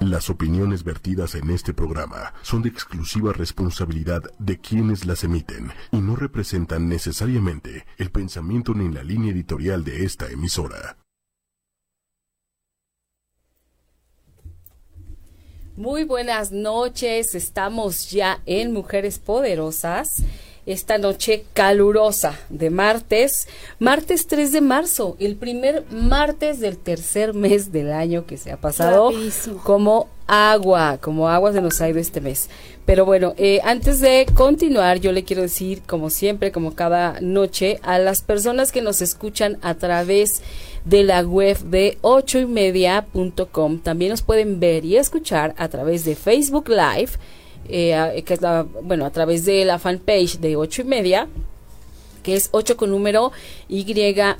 Las opiniones vertidas en este programa son de exclusiva responsabilidad de quienes las emiten y no representan necesariamente el pensamiento ni la línea editorial de esta emisora. Muy buenas noches, estamos ya en Mujeres Poderosas esta noche calurosa de martes, martes 3 de marzo, el primer martes del tercer mes del año que se ha pasado como agua, como agua se nos ha ido este mes. Pero bueno, eh, antes de continuar, yo le quiero decir, como siempre, como cada noche, a las personas que nos escuchan a través de la web de ochoymedia.com, también nos pueden ver y escuchar a través de Facebook Live, eh, que es la, bueno, a través de la fanpage de ocho y media, que es 8 con número Y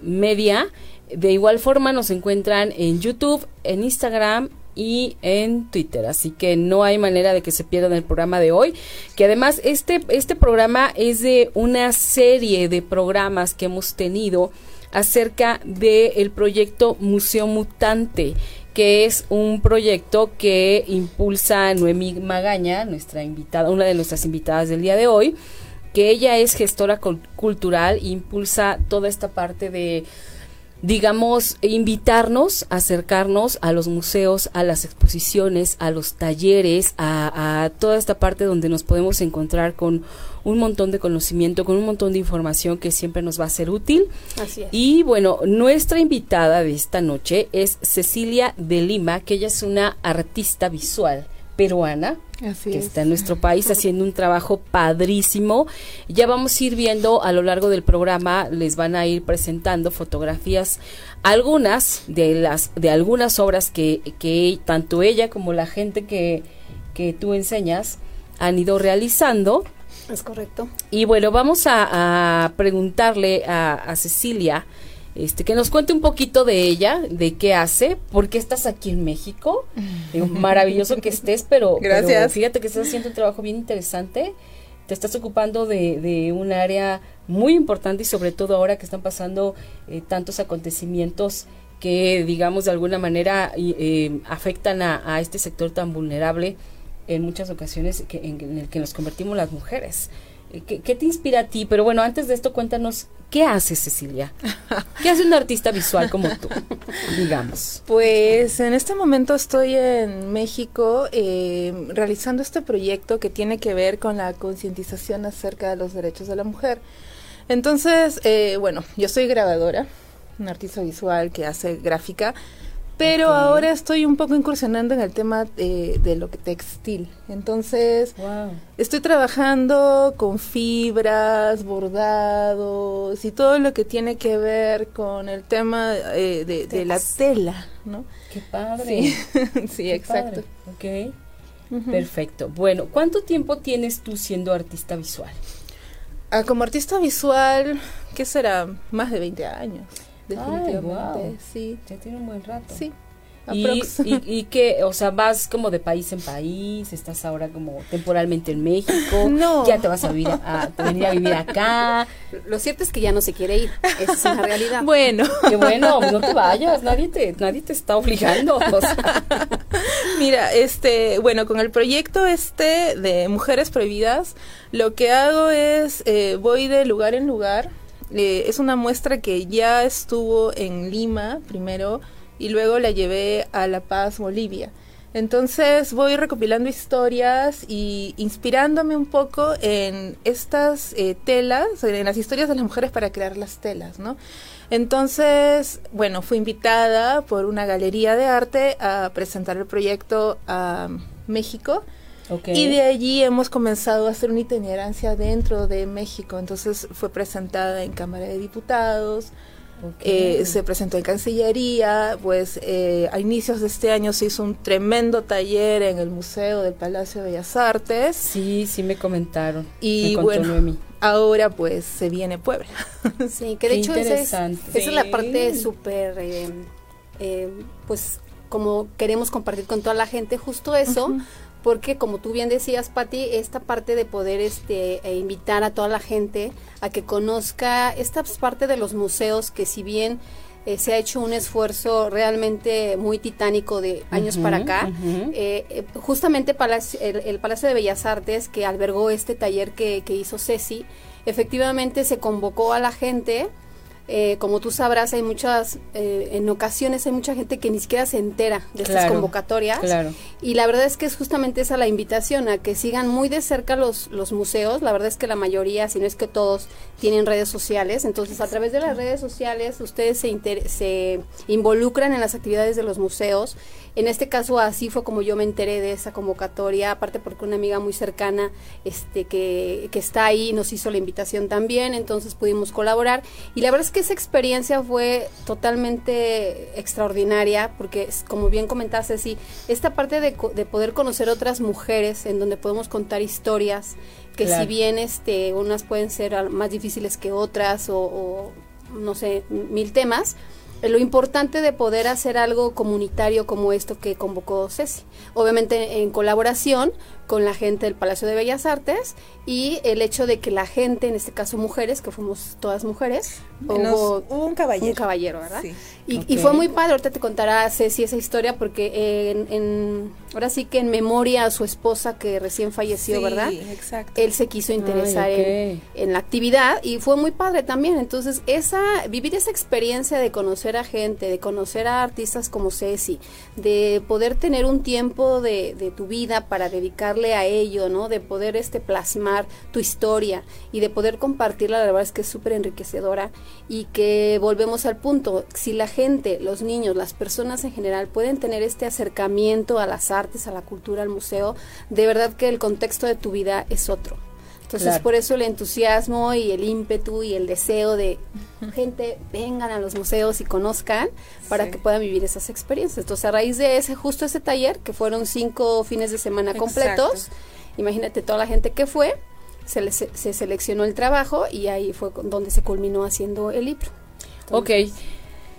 media. De igual forma nos encuentran en YouTube, en Instagram y en Twitter. Así que no hay manera de que se pierdan el programa de hoy. Que además este, este programa es de una serie de programas que hemos tenido acerca del el proyecto Museo Mutante que es un proyecto que impulsa Noemí Magaña, nuestra invitada, una de nuestras invitadas del día de hoy, que ella es gestora cultural e impulsa toda esta parte de digamos, invitarnos, acercarnos a los museos, a las exposiciones, a los talleres, a, a, toda esta parte donde nos podemos encontrar con un montón de conocimiento, con un montón de información que siempre nos va a ser útil. Así es. Y bueno, nuestra invitada de esta noche es Cecilia de Lima, que ella es una artista visual peruana que está en nuestro país haciendo un trabajo padrísimo. Ya vamos a ir viendo a lo largo del programa, les van a ir presentando fotografías, algunas de las de algunas obras que, que tanto ella como la gente que, que tú enseñas han ido realizando es correcto. Y bueno, vamos a, preguntarle a, Cecilia este, que nos cuente un poquito de ella, de qué hace, por qué estás aquí en México. maravilloso que estés, pero, Gracias. fíjate que estás haciendo un trabajo bien interesante. Te estás ocupando de, de un área muy importante y sobre todo ahora que están pasando eh, tantos acontecimientos que, digamos, de alguna manera eh, afectan a, a este sector tan vulnerable en muchas ocasiones que, en, el que nos convertimos las mujeres. Eh, ¿Qué, ¿Qué, te inspira a ti? Pero bueno, antes de esto, cuéntanos, ¿qué hace Cecilia? ¿Qué hace un artista visual como tú, digamos? Pues en este momento estoy en México eh, realizando este proyecto que tiene que ver con la concientización acerca de los derechos de la mujer. Entonces, eh, bueno, yo soy grabadora, un artista visual que hace gráfica pero ahora estoy un poco incursionando en el tema de, de lo que textil. Entonces, estoy trabajando con fibras, bordados y todo lo que tiene que ver con el tema eh, de, la tela, ¿no? Qué padre. Sí, exacto. Ok. Perfecto. Bueno, ¿cuánto tiempo tienes tú siendo artista visual? Ah, como artista visual, ¿qué será? Más de 20 años definitivamente, sí. Ya tiene un buen rato. Sí. Y, y, que, o sea, vas como de país en país, estás ahora como temporalmente en México, no. ya te vas a, vivir a, venir a vivir acá. Lo cierto es que ya no se quiere ir, esa es una realidad. Bueno. Que bueno, no te vayas, nadie te, nadie te está obligando. Mira, este, bueno, con el proyecto este de Mujeres Prohibidas, lo que hago es, eh, voy de lugar en lugar, es una muestra que ya estuvo en Lima primero y luego la llevé a La Paz, Bolivia. Entonces voy recopilando historias y inspirándome un poco en estas eh, telas, en las historias de las mujeres para crear las telas, ¿no? Entonces, bueno, fui invitada por una galería de arte a presentar el proyecto a México y de allí hemos comenzado a hacer una itinerancia dentro de México. Entonces fue presentada en Cámara de Diputados, eh, se presentó en Cancillería, pues eh, a inicios de este año se hizo un tremendo taller en el Museo del Palacio de Bellas Artes. Sí, sí me comentaron. Y bueno, ahora pues se viene Puebla. Sí, que de hecho esa es, esa es, la parte súper, eh, pues como queremos compartir con toda la gente, justo eso porque como tú bien decías, Patti, esta parte de poder este, e invitar a toda la gente a que conozca esta parte de los museos que si bien eh, se ha hecho un esfuerzo realmente muy titánico de años para acá. Eh, eh, justamente el, Palacio de Bellas Artes, que albergó este taller que, que hizo Ceci, efectivamente se convocó a la gente eh, como tú sabrás, hay muchas, eh, en ocasiones hay mucha gente que ni siquiera se entera de estas convocatorias. Y la verdad es que es justamente esa la invitación a que sigan muy de cerca los, los museos. La verdad es que la mayoría, si no es que todos, tienen redes sociales. Entonces, a través de las redes sociales, ustedes se, se involucran en las actividades de los museos en este caso así fue como yo me enteré de esa convocatoria, aparte porque una amiga muy cercana este, que, que está ahí nos hizo la invitación también, entonces pudimos colaborar. Y la verdad es que esa experiencia fue totalmente extraordinaria, porque como bien comentaste, sí, esta parte de, de poder conocer otras mujeres en donde podemos contar historias, que si bien este, unas pueden ser más difíciles que otras o, o no sé, mil temas, lo importante de poder hacer algo comunitario como esto que convocó Ceci. Obviamente en colaboración con la gente del Palacio de Bellas Artes y el hecho de que la gente, en este caso mujeres, que fuimos todas mujeres, hubo, un caballero. Un caballero, ¿verdad? Y, fue muy padre, ahorita te contará Ceci esa historia porque en, ahora sí que en memoria a su esposa que recién falleció, ¿verdad? exacto. Él se quiso interesar en, en, la actividad y fue muy padre también. Entonces, esa vivir esa experiencia de conocer a gente, de conocer a artistas como Ceci, de poder tener un tiempo de, de tu vida para dedicar a ello, ¿no? De poder este plasmar tu historia y de poder compartirla, la verdad es que es súper enriquecedora y que volvemos al punto, si la gente, los niños, las personas en general pueden tener este acercamiento a las artes, a la cultura, al museo, de verdad que el contexto de tu vida es otro. Entonces, por eso el entusiasmo y el ímpetu y el deseo de gente vengan a los museos y conozcan para que puedan vivir esas experiencias. Entonces, a raíz de ese, justo ese taller, que fueron cinco fines de semana completos, imagínate toda la gente que fue, se, se seleccionó el trabajo y ahí fue donde se culminó haciendo el libro. ok.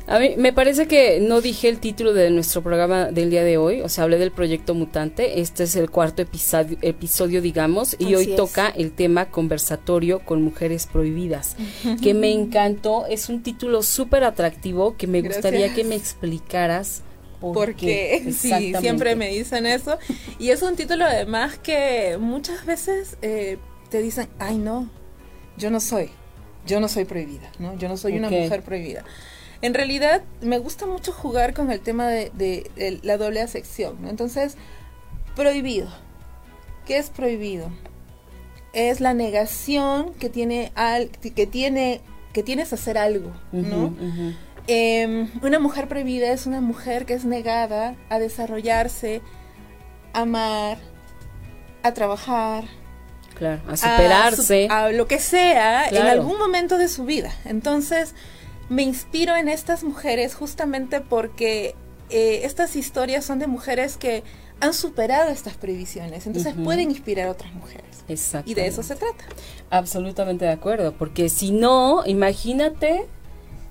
A mí me parece que no dije el título de nuestro programa del día de hoy, o sea, hablé del proyecto Mutante, este es el cuarto episodio, episodio digamos, y hoy toca el tema conversatorio con mujeres prohibidas, que me encantó, es un título súper atractivo que me gustaría que me explicaras. Porque sí, siempre me dicen eso. Y es un título además que muchas veces eh, te dicen, ay no, yo no soy, yo no soy prohibida, ¿no? Yo no soy una mujer prohibida. En realidad me gusta mucho jugar con el tema de, la doble acepción. Entonces, prohibido. ¿Qué es prohibido? Es la negación que tiene al, que tiene que tienes a hacer algo, ¿no? Em, una mujer prohibida es una mujer que es negada a desarrollarse, a amar, a trabajar, claro, a superarse, a, lo que sea en algún momento de su vida. Entonces, me inspiro en estas mujeres justamente porque eh, estas historias son de mujeres que han superado estas prohibiciones, entonces pueden inspirar a otras mujeres. Exacto. Y de eso se trata. Absolutamente de acuerdo, porque si no, imagínate,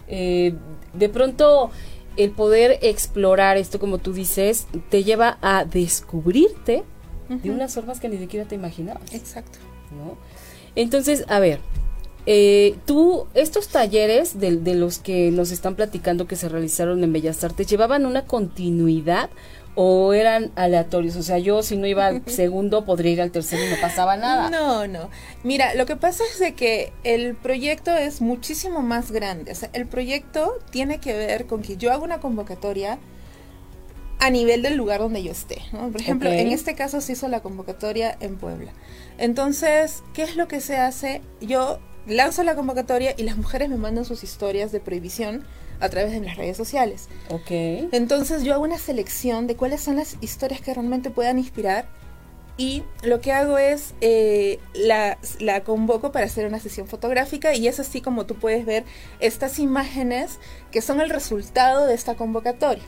eh, de pronto el poder explorar esto, como tú dices, te lleva a descubrirte de unas formas que ni siquiera te imaginabas. Exacto. ¿no? Entonces, a ver, eh, tú, estos talleres de, de, los que nos están platicando que se realizaron en Bellas Artes, ¿llevaban una continuidad o eran aleatorios? O sea, yo si no iba al segundo podría ir al tercero y no pasaba nada. No, no. Mira, lo que pasa es de que el proyecto es muchísimo más grande. O sea, el proyecto tiene que ver con que yo hago una convocatoria a nivel del lugar donde yo esté. Por ejemplo, en este caso se hizo la convocatoria en Puebla. Entonces, ¿qué es lo que se hace? Yo lanzo la convocatoria y las mujeres me mandan sus historias de prohibición a través de las redes sociales. Ok. Entonces yo hago una selección de cuáles son las historias que realmente puedan inspirar y lo que hago es eh, la, la, convoco para hacer una sesión fotográfica y es así como tú puedes ver estas imágenes que son el resultado de esta convocatoria.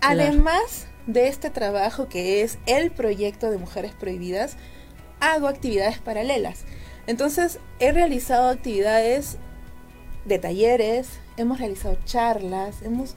Además de este trabajo que es el proyecto de Mujeres Prohibidas, hago actividades paralelas. Entonces, he realizado actividades de talleres, hemos realizado charlas, hemos...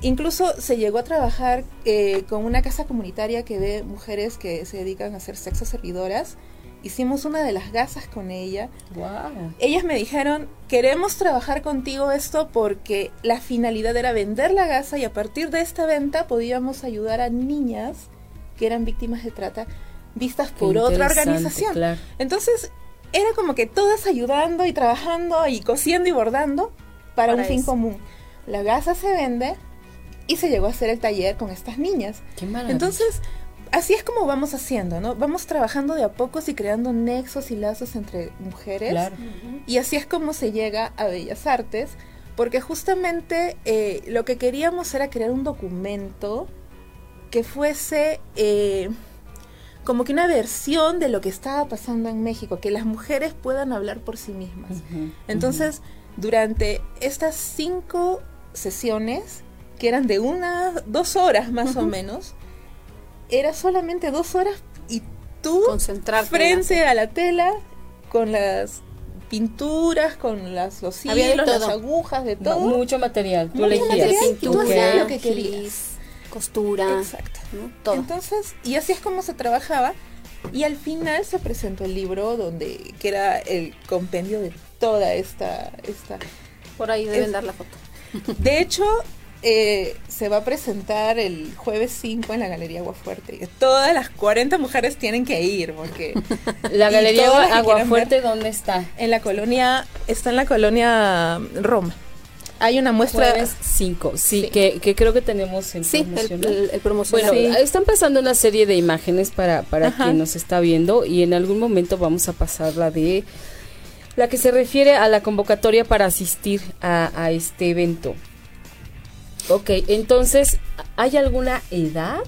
Incluso se llegó a trabajar eh, con una casa comunitaria que ve mujeres que se dedican a hacer sexo servidoras hicimos una de las gasas con ella. Wow. Ellas me dijeron, queremos trabajar contigo esto porque la finalidad era vender la gasa y a partir de esta venta podíamos ayudar a niñas que eran víctimas de trata vistas por otra organización. Entonces, era como que todas ayudando y trabajando y cosiendo y bordando para, un fin común. La gasa se vende y se llegó a hacer el taller con estas niñas. Qué Entonces, así es como vamos haciendo, ¿no? Vamos trabajando de a pocos y creando nexos y lazos entre mujeres. Y así es como se llega a Bellas Artes, porque justamente eh, lo que queríamos era crear un documento que fuese eh, como que una versión de lo que estaba pasando en México, que las mujeres puedan hablar por sí mismas. Entonces, durante estas cinco sesiones, que eran de una, dos horas más o menos, era solamente dos horas y tú frente a la tela con las pinturas, con las, los hilos, las agujas, de todo. Mucho material. Tú elegías. Tú hacías lo que querías. Costura. Exacto. Entonces, y así es como se trabajaba. Y al final se presentó el libro donde, que era el compendio de toda esta... esta Por ahí deben dar la foto. De hecho, eh, se va a presentar el jueves 5 en la Galería Aguafuerte. Todas las 40 mujeres tienen que ir porque... ¿La Galería Aguafuerte dónde está? En la colonia, está en la colonia Roma. Hay una muestra... Jueves 5, sí, Que, que, creo que tenemos el sí, El, el, Bueno, están pasando una serie de imágenes para, para quien nos está viendo y en algún momento vamos a pasar la de... La que se refiere a la convocatoria para asistir a, a este evento. Ok, entonces, ¿hay alguna edad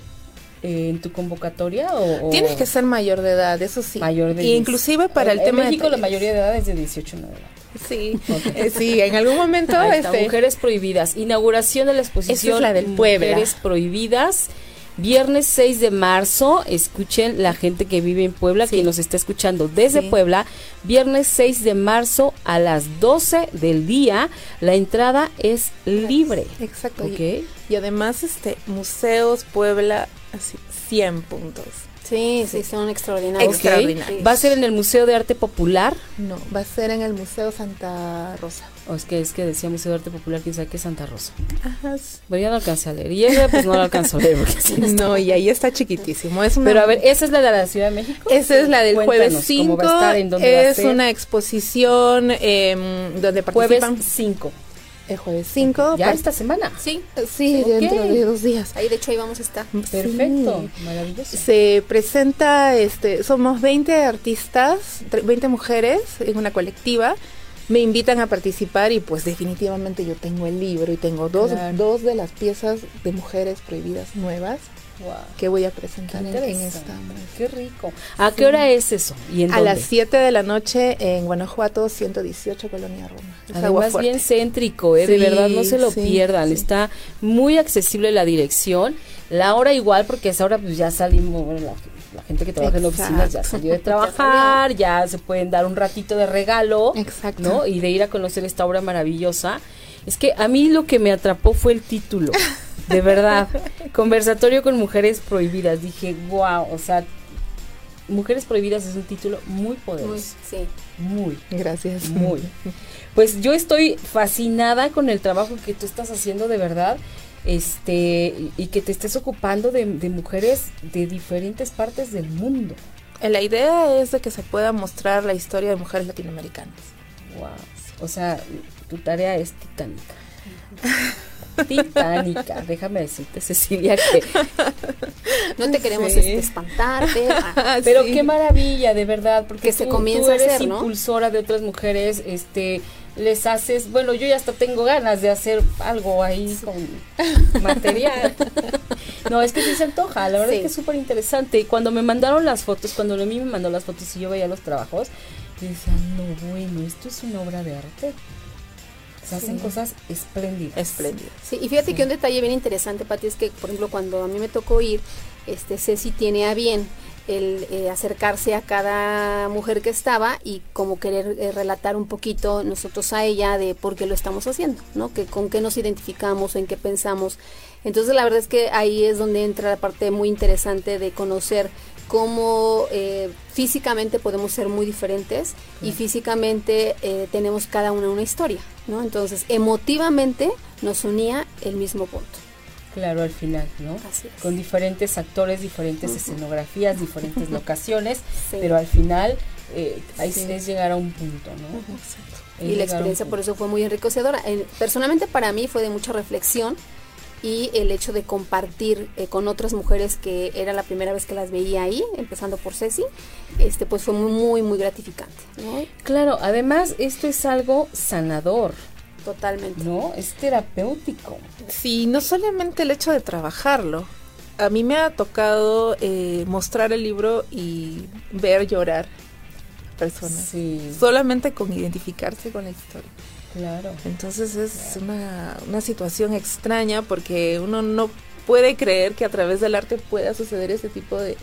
en tu convocatoria o, tienes que ser mayor de edad eso sí. Mayor de inclusive para el tema en México la mayoría de edad es de 18 no sí eh, sí en algún momento este, mujeres prohibidas inauguración de la exposición es la del Puebla mujeres prohibidas Viernes 6 de marzo, escuchen la gente que vive en Puebla, que nos está escuchando desde Puebla. Viernes 6 de marzo a las 12 del día, la entrada es libre. Exacto. Y, además, este Museos Puebla, así, 100 puntos. Sí, sí, son extraordinarios. ¿Va a ser en el Museo de Arte Popular? No, va a ser en el Museo Santa Rosa. O es que es que decía Museo de Arte Popular, quién sabe qué es Santa Rosa. Ajá. Bueno, ya no alcancé a leer. Y ella pues no lo alcanzó a leer porque No, y ahí está chiquitísimo. Es Pero a ver, ¿esa es la de la Ciudad de México? Esa es la del jueves 5. Es una exposición eh, donde participan... Jueves 5 el jueves 5. ¿Ya esta semana? Sí. Sí, dentro de dos días. Ahí de hecho ahí vamos a estar. Perfecto, maravilloso. Se presenta, este, somos 20 artistas, 20 mujeres en una colectiva. Me invitan a participar y pues definitivamente yo tengo el libro y tengo dos, dos de las piezas de mujeres prohibidas nuevas que voy a presentar en, esta. Qué rico. ¿A qué hora es eso? ¿Y a las 7 de la noche en Guanajuato 118 Colonia Roma. Además bien céntrico, ¿eh? de verdad no se lo pierdan. Está muy accesible la dirección. La hora igual porque esa hora pues ya salimos, la, gente que trabaja en oficinas ya salió de trabajar, ya, se pueden dar un ratito de regalo, Exacto. ¿no? Y de ir a conocer esta obra maravillosa. Es que a mí lo que me atrapó fue el título. de verdad. Conversatorio con mujeres prohibidas. Dije, wow, o sea, Mujeres Prohibidas es un título muy poderoso. Muy, sí. Muy. Gracias. Muy. Pues yo estoy fascinada con el trabajo que tú estás haciendo de verdad. Este, y que te estés ocupando de, de mujeres de diferentes partes del mundo. La idea es de que se pueda mostrar la historia de mujeres latinoamericanas. Wow. O sea, tu tarea es titánica. titánica. Déjame decirte, Cecilia, que no te queremos este, espantar, pero qué maravilla, de verdad, porque se comienza eres a hacer, impulsora de otras mujeres, este les haces, bueno, yo ya hasta tengo ganas de hacer algo ahí con material. no, es que sí se antoja, la verdad es que es súper interesante. Y cuando me mandaron las fotos, cuando mí me mandó las fotos y yo veía los trabajos, no, bueno, esto es una obra de arte hacen cosas espléndidas. Espléndidas. Sí, y fíjate que un detalle bien interesante, Pati, es que, por ejemplo, cuando a mí me tocó ir, este Ceci tiene a bien el eh, acercarse a cada mujer que estaba y como querer eh, relatar un poquito nosotros a ella de por qué lo estamos haciendo, ¿no? Que con qué nos identificamos, en qué pensamos. Entonces la verdad es que ahí es donde entra la parte muy interesante de conocer cómo eh, físicamente podemos ser muy diferentes y físicamente eh, tenemos cada una una historia, ¿no? Entonces, emotivamente nos unía el mismo punto. Claro, al final, ¿no? Así es. Con diferentes actores, diferentes escenografías, diferentes locaciones, pero al final eh, ahí sí. es llegar a un punto, ¿no? Y la experiencia por eso fue muy enriquecedora. personalmente para mí fue de mucha reflexión y el hecho de compartir eh, con otras mujeres que era la primera vez que las veía ahí, empezando por Ceci, este pues fue muy muy gratificante. Claro, además esto es algo sanador. Totalmente. No, es terapéutico. Sí, no solamente el hecho de trabajarlo. A mí me ha tocado eh, mostrar el libro y ver llorar personas. Sí. Solamente con identificarse con la historia. Claro. Entonces es Una, una situación extraña porque uno no puede creer que a través del arte pueda suceder ese tipo de,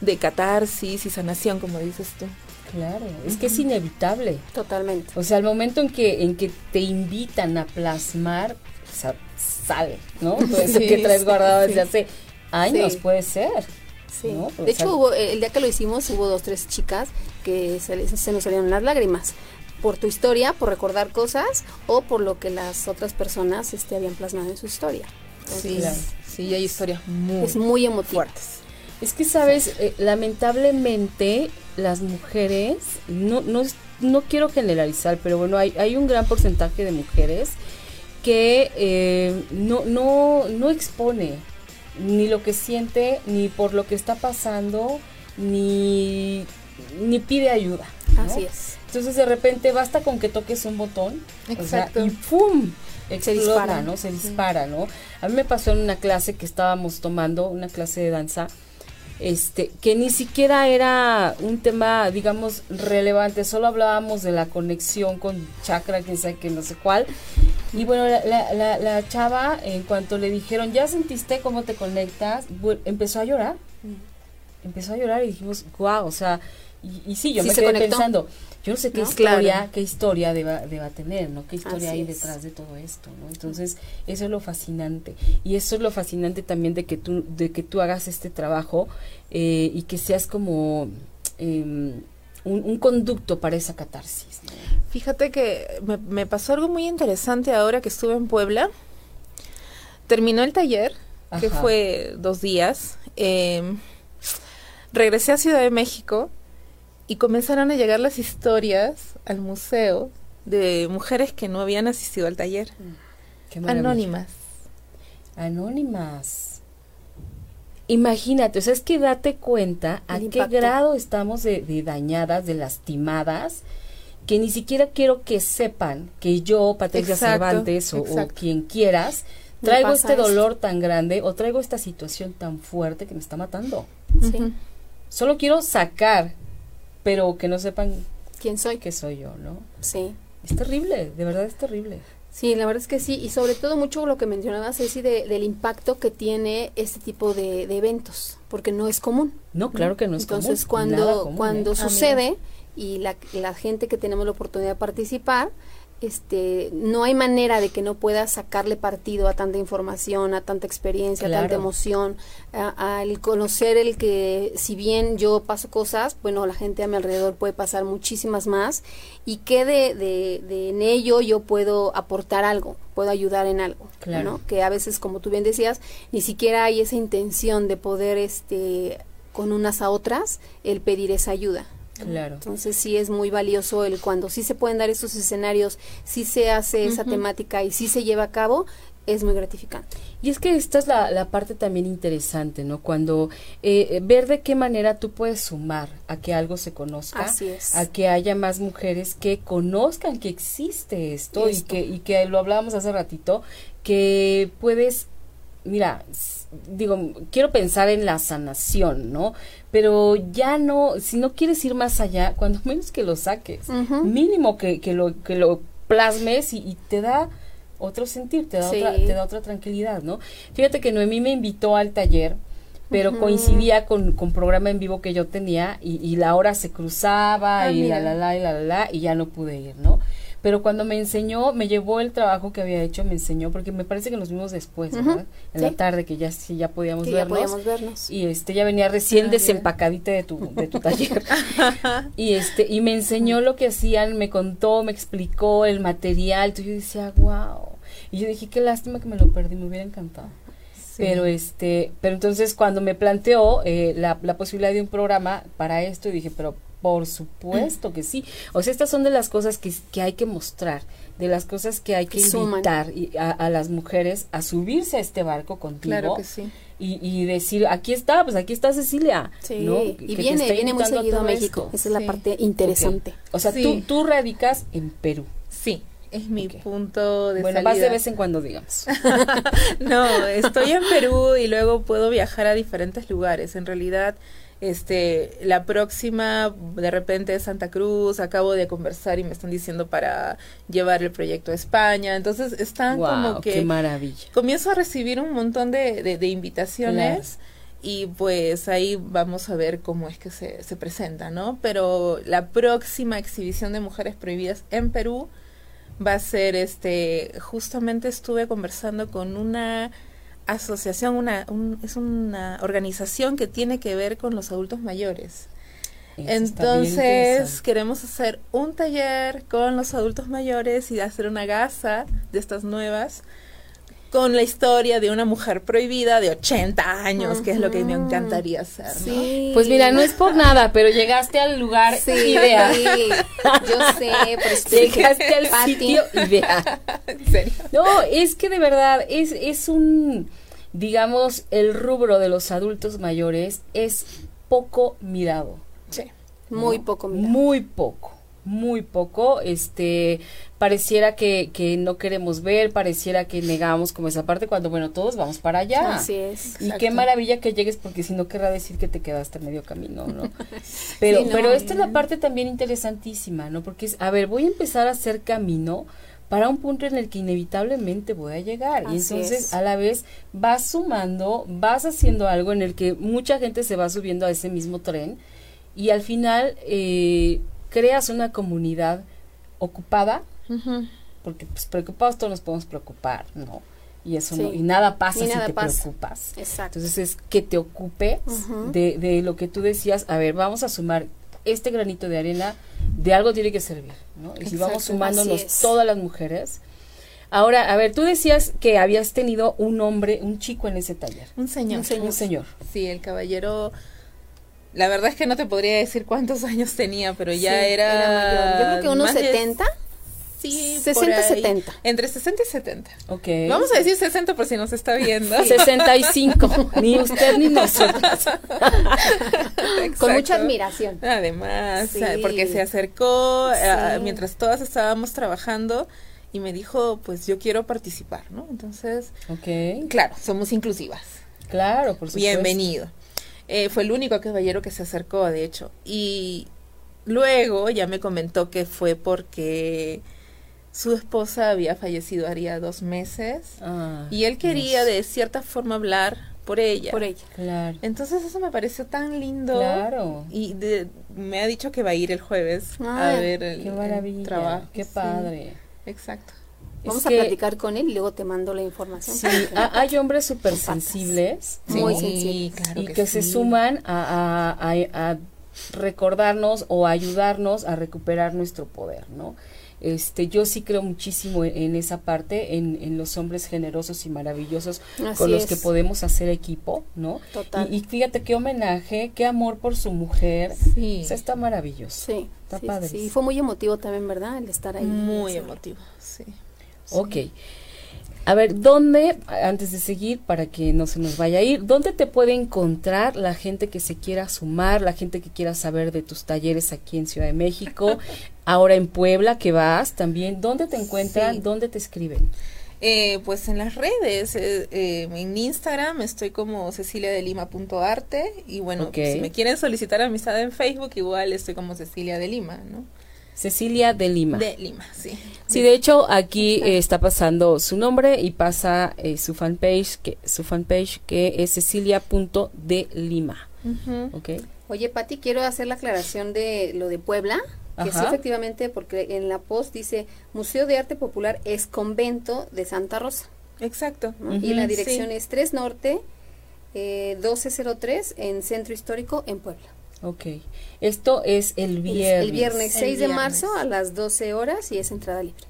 de catarsis y sanación, como dices tú. Claro, es que es inevitable. Totalmente. O sea, al momento en que, en que te invitan a plasmar, o sea, sale, ¿no? Todo eso que traes guardado desde hace años puede ser. Sí. De hecho, hubo, el día que lo hicimos, hubo dos, tres chicas que se, se nos salieron las lágrimas por tu historia, por recordar cosas o por lo que las otras personas este, habían plasmado en su historia. sí, sí, hay historias muy, es muy fuertes. Es que, sabes, eh, lamentablemente las mujeres, no, no, no quiero generalizar, pero bueno, hay, hay un gran porcentaje de mujeres que eh, no, no, no expone ni lo que siente, ni por lo que está pasando, ni, ni pide ayuda. Así es. Entonces de repente basta con que toques un botón Exacto. y ¡pum! se dispara, ¿no? Se dispara, ¿no? A mí me pasó en una clase que estábamos tomando, una clase de danza, este, que ni siquiera era un tema, digamos, relevante, solo hablábamos de la conexión con chakra, quién sabe que no sé cuál. Y bueno, la, la, la, chava, en cuanto le dijeron, ¿ya sentiste cómo te conectas? empezó a llorar. Mm. Empezó a llorar y dijimos, guau, o sea, y, sí, yo me quedé pensando, yo no sé qué historia, qué historia deba, deba tener, ¿no? Qué historia hay detrás de todo esto, ¿no? Entonces, eso es lo fascinante. Y eso es lo fascinante también de que tú, de que tú hagas este trabajo eh, y que seas como em, un, conducto para esa catarsis. Fíjate que me, pasó algo muy interesante ahora que estuve en Puebla. Terminó el taller, que fue dos días. Em, regresé a Ciudad de México y comenzaron a llegar las historias al museo de mujeres que no habían asistido al taller. Mm, Anónimas. Anónimas. Imagínate, o sea, es que date cuenta a qué grado estamos de, dañadas, de lastimadas, que ni siquiera quiero que sepan que yo, Patricia Cervantes o, quien quieras, traigo este dolor tan grande o traigo esta situación tan fuerte que me está matando. Sí. Solo quiero sacar pero que no sepan quién soy. Que soy yo, ¿no? Sí. Es terrible, de verdad es terrible. Sí, la verdad es que sí, y sobre todo mucho lo que mencionabas, Ceci, de, del impacto que tiene este tipo de, eventos, porque no es común. No, claro que no es Entonces, común. Entonces, cuando, cuando ¿eh? sucede y la, la gente que tenemos la oportunidad de participar, este, no hay manera de que no puedas sacarle partido a tanta información, a tanta experiencia, a tanta emoción, al conocer el que si bien yo paso cosas, bueno, la gente a mi alrededor puede pasar muchísimas más y que de, de, en ello yo puedo aportar algo, puedo ayudar en algo, ¿no? Que a veces, como tú bien decías, ni siquiera hay esa intención de poder, este, con unas a otras, el pedir esa ayuda. Claro. Entonces sí es muy valioso el cuando sí se pueden dar esos escenarios, sí se hace esa temática y sí se lleva a cabo, es muy gratificante. Y es que esta es la, parte también interesante, ¿no? Cuando eh, ver de qué manera tú puedes sumar a que algo se conozca, a que haya más mujeres que conozcan que existe esto, Y, que, y que lo hablábamos hace ratito, que puedes, mira, digo, quiero pensar en la sanación, ¿no? Pero ya no, si no quieres ir más allá, cuando menos que lo saques, mínimo que, que, lo, que lo plasmes y, te da otro sentir, te da, otra, te da otra tranquilidad, ¿no? Fíjate que Noemí me invitó al taller, pero coincidía con, con programa en vivo que yo tenía y, y la hora se cruzaba ah, y la, la, la, y la, la, la, y ya no pude ir, ¿no? Pero cuando me enseñó, me llevó el trabajo que había hecho, me enseñó, porque me parece que nos vimos después, ¿verdad? En la tarde, que ya sí, ya podíamos, vernos, ya podíamos vernos. Y este, ya venía recién ah, desempacadita de tu, de tu taller. y este, y me enseñó lo que hacían, me contó, me explicó el material, entonces yo decía, wow. Y yo dije, qué lástima que me lo perdí, me hubiera encantado. Pero este, pero entonces cuando me planteó eh, la, la posibilidad de un programa para esto, dije, pero por supuesto que sí. O sea, estas son de las cosas que, que hay que mostrar, de las cosas que hay que invitar a, las mujeres a subirse a este barco contigo. Claro que sí. Y, y decir, aquí está, pues aquí está Cecilia. Sí, y viene, viene muy seguido a México. Esa es la parte interesante. O sea, tú, tú radicas en Perú. Sí, es mi punto de bueno, salida. Bueno, de vez en cuando, digamos. no, estoy en Perú y luego puedo viajar a diferentes lugares. En realidad, este, la próxima, de repente, es Santa Cruz. Acabo de conversar y me están diciendo para llevar el proyecto a España. Entonces, están como que. ¡Qué maravilla! Comienzo a recibir un montón de, de, invitaciones. Y pues ahí vamos a ver cómo es que se, se presenta, ¿no? Pero la próxima exhibición de Mujeres Prohibidas en Perú va a ser, este, justamente estuve conversando con una asociación, una, es una organización que tiene que ver con los adultos mayores. Entonces queremos hacer un taller con los adultos mayores y hacer una gasa de estas nuevas con la historia de una mujer prohibida de 80 años, que es lo que me encantaría hacer. Pues mira, no es por nada, pero llegaste al lugar ideal. yo sé, pero llegaste al sitio ideal. ¿En serio? No, es que de verdad es, es un, digamos, el rubro de los adultos mayores es poco mirado. Sí. Muy poco mirado. Muy poco muy poco, este, pareciera que, que no queremos ver, pareciera que negamos como esa parte, cuando bueno, todos vamos para allá. Así es. Y qué maravilla que llegues, porque si no querrá decir que te quedaste medio camino, ¿no? Pero, pero esta es la parte también interesantísima, ¿no? Porque es, a ver, voy a empezar a hacer camino para un punto en el que inevitablemente voy a llegar. y entonces a la vez vas sumando, vas haciendo algo en el que mucha gente se va subiendo a ese mismo tren y al final eh, creas una comunidad ocupada, porque pues, preocupados todos nos podemos preocupar, ¿no? Y eso no, y nada pasa si te preocupas. Exacto. Entonces es que te ocupe de, de lo que tú decías, a ver, vamos a sumar este granito de arena, de algo tiene que servir, ¿no? Y si vamos sumándonos todas las mujeres, Ahora, a ver, tú decías que habías tenido un hombre, un chico en ese taller. Un señor. Un señor. Un señor. Sí, el caballero la verdad es que no te podría decir cuántos años tenía, pero ya era, Yo creo que unos 70. Sí, 60, 70. Entre 60 y 70. Ok. Vamos a decir 60 por si nos está viendo. 65. ni usted ni nosotros. Con mucha admiración. Además, porque se acercó ah, mientras todas estábamos trabajando y me dijo, pues yo quiero participar, ¿no? Entonces, okay. claro, somos inclusivas. Claro, por supuesto. Bienvenido. Eh, fue el único caballero que se acercó, de hecho. Y luego ya me comentó que fue porque su esposa había fallecido haría dos meses ah, y él quería de cierta forma hablar por ella. Por ella. Claro. Entonces eso me pareció tan lindo. Claro. Y me ha dicho que va a ir el jueves a ver el, qué trabajo. Qué padre. exacto. Vamos a platicar con él y luego te mando la información. Sí, hay hombres súper sensibles. Muy sensibles. y que, se suman a, recordarnos o ayudarnos a recuperar nuestro poder, ¿no? Este, yo sí creo muchísimo en, esa parte, en, los hombres generosos y maravillosos con los que podemos hacer equipo, ¿no? Total. Y, fíjate qué homenaje, qué amor por su mujer. Sí. está maravilloso. Sí. Está padre. Sí, fue muy emotivo también, ¿verdad? El estar ahí. Muy emotivo, sí. Ok. A ver, ¿dónde, antes de seguir, para que no se nos vaya a ir, dónde te puede encontrar la gente que se quiera sumar, la gente que quiera saber de tus talleres aquí en Ciudad de México, ahora en Puebla que vas también, ¿dónde te encuentran, dónde te escriben? Eh, pues en las redes, eh, eh, en Instagram estoy como ceciliadelima.arte y bueno, si me quieren solicitar amistad en Facebook igual estoy como Cecilia de Lima, ¿no? Cecilia de Lima. De Lima, sí. Sí, de hecho aquí eh, está pasando su nombre y pasa eh, su fanpage que su fanpage que es cecilia.delima. Lima. okay. Oye, Pati, quiero hacer la aclaración de lo de Puebla, que sí, efectivamente, porque en la post dice Museo de Arte Popular es convento de Santa Rosa. Exacto. Y la dirección es 3 Norte, eh, 1203 en Centro Histórico en Puebla. Ok. Esto es el viernes. El, viernes 6 de marzo a las 12 horas y es entrada libre.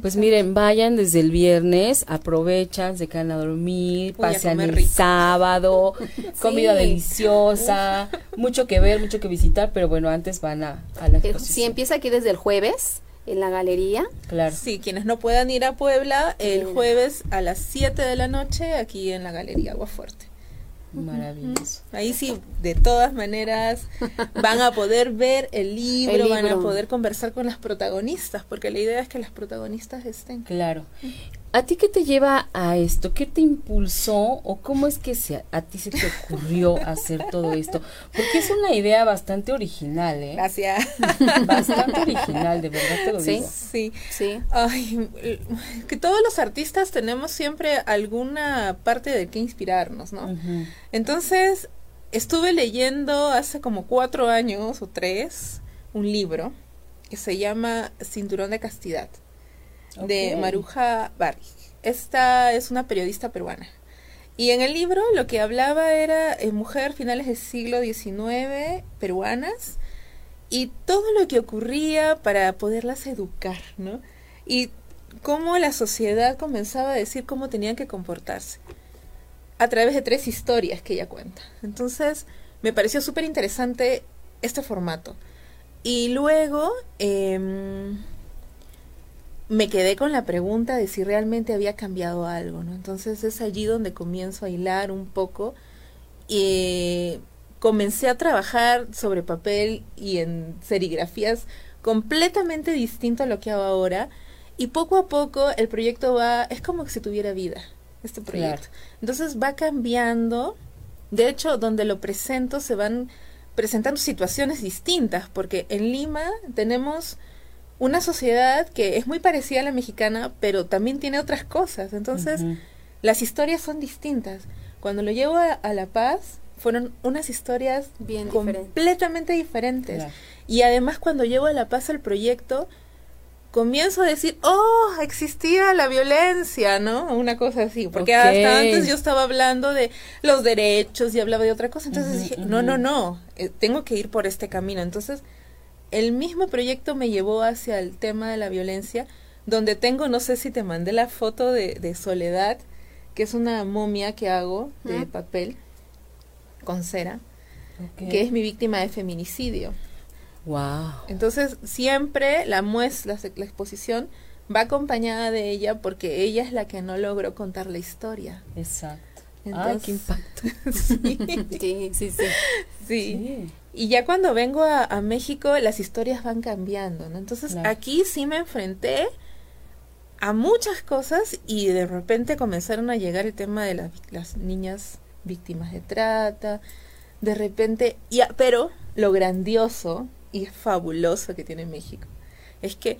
Pues miren, vayan desde el viernes, aprovechan, se quedan a dormir, pasean el sábado, comida deliciosa, mucho que ver, mucho que visitar, pero bueno, antes van a, a la exposición. Sí, empieza aquí desde el jueves en la galería. Claro. Sí, quienes no puedan ir a Puebla, el jueves a las 7 de la noche aquí en la galería Agua Fuerte. Maravilloso. Ahí sí, de todas maneras, van a poder ver el libro, van a poder conversar con las protagonistas, porque la idea es que las protagonistas estén. Claro. ¿A ti qué te lleva a esto? ¿Qué te impulsó o cómo es que se, a ti se te ocurrió hacer todo esto? Porque es una idea bastante original, ¿eh? Gracias. Bastante original, de verdad te lo digo. Sí, sí. Ay, que todos los artistas tenemos siempre alguna parte de qué inspirarnos, ¿no? Entonces, estuve leyendo hace como cuatro años o tres un libro que se llama Cinturón de Castidad de Maruja Barri. Esta es una periodista peruana. Y en el libro lo que hablaba era en mujer finales del siglo XIX peruanas y todo lo que ocurría para poderlas educar, ¿no? Y cómo la sociedad comenzaba a decir cómo tenían que comportarse a través de tres historias que ella cuenta. Entonces, me pareció súper interesante este formato. Y luego, eh, me quedé con la pregunta de si realmente había cambiado algo, ¿no? Entonces es allí donde comienzo a hilar un poco y comencé a trabajar sobre papel y en serigrafías completamente distinto a lo que hago ahora y poco a poco el proyecto va, es como si tuviera vida, este proyecto. Entonces va cambiando, de hecho donde lo presento se van presentando situaciones distintas, porque en Lima tenemos una sociedad que es muy parecida a la mexicana, pero también tiene otras cosas. Entonces, las historias son distintas. Cuando lo llevo a, La Paz, fueron unas historias Bien completamente diferentes. Y además, cuando llevo a La Paz el proyecto, comienzo a decir, oh, existía la violencia, ¿no? Una cosa así, porque hasta antes yo estaba hablando de los derechos y hablaba de otra cosa, entonces dije, no, no, no, eh, tengo que ir por este camino. Entonces, el mismo proyecto me llevó hacia el tema de la violencia, donde tengo, no sé si te mandé la foto de, Soledad, que es una momia que hago de papel con cera, que es mi víctima de feminicidio. Wow. Entonces, siempre la muestra, la, exposición va acompañada de ella porque ella es la que no logró contar la historia. Exacto. Entonces, qué impacto. sí, sí, sí. sí. Y ya cuando vengo a, México, las historias van cambiando, ¿no? Entonces aquí sí me enfrenté a muchas cosas y de repente comenzaron a llegar el tema de las niñas víctimas de trata, de repente, y pero lo grandioso y fabuloso que tiene México es que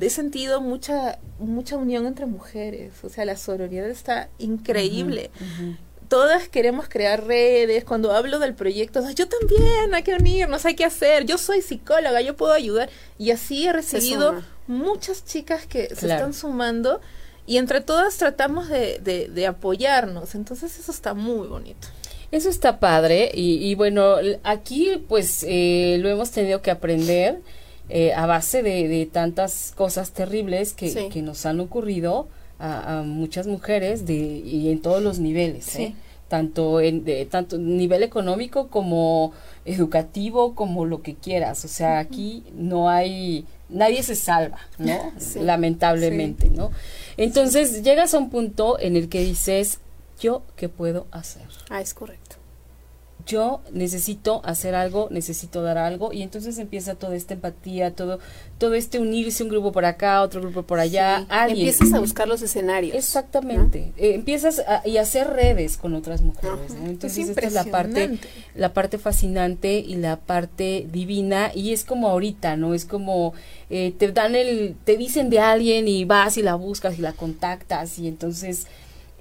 he sentido mucha mucha unión entre mujeres, o sea, la sororidad está increíble todas queremos crear redes, cuando hablo del proyecto, yo también, hay que unirnos, hay que hacer, yo soy psicóloga, yo puedo ayudar. Y así he recibido muchas chicas que se están sumando y entre todas tratamos de, de, apoyarnos. Entonces eso está muy bonito. Eso está padre y, bueno, aquí pues eh, lo hemos tenido que aprender eh, a base de, tantas cosas terribles que, que nos han ocurrido a, muchas mujeres de, y en todos los niveles, ¿eh? Tanto en de, tanto nivel económico como educativo como lo que quieras, o sea, aquí no hay nadie se salva, ¿no? Lamentablemente, ¿no? Entonces llegas a un punto en el que dices, ¿yo qué puedo hacer? Ah, es correcto yo necesito hacer algo, necesito dar algo. Y entonces empieza toda esta empatía, todo todo este unirse un grupo por acá, otro grupo por allá, empiezas a buscar los escenarios. Exactamente. Eh, empiezas a, y hacer redes con otras mujeres, Entonces esta es la parte la parte fascinante y la parte divina. Y es como ahorita, ¿no? Es como eh, te dan el te dicen de alguien y vas y la buscas y la contactas. Y entonces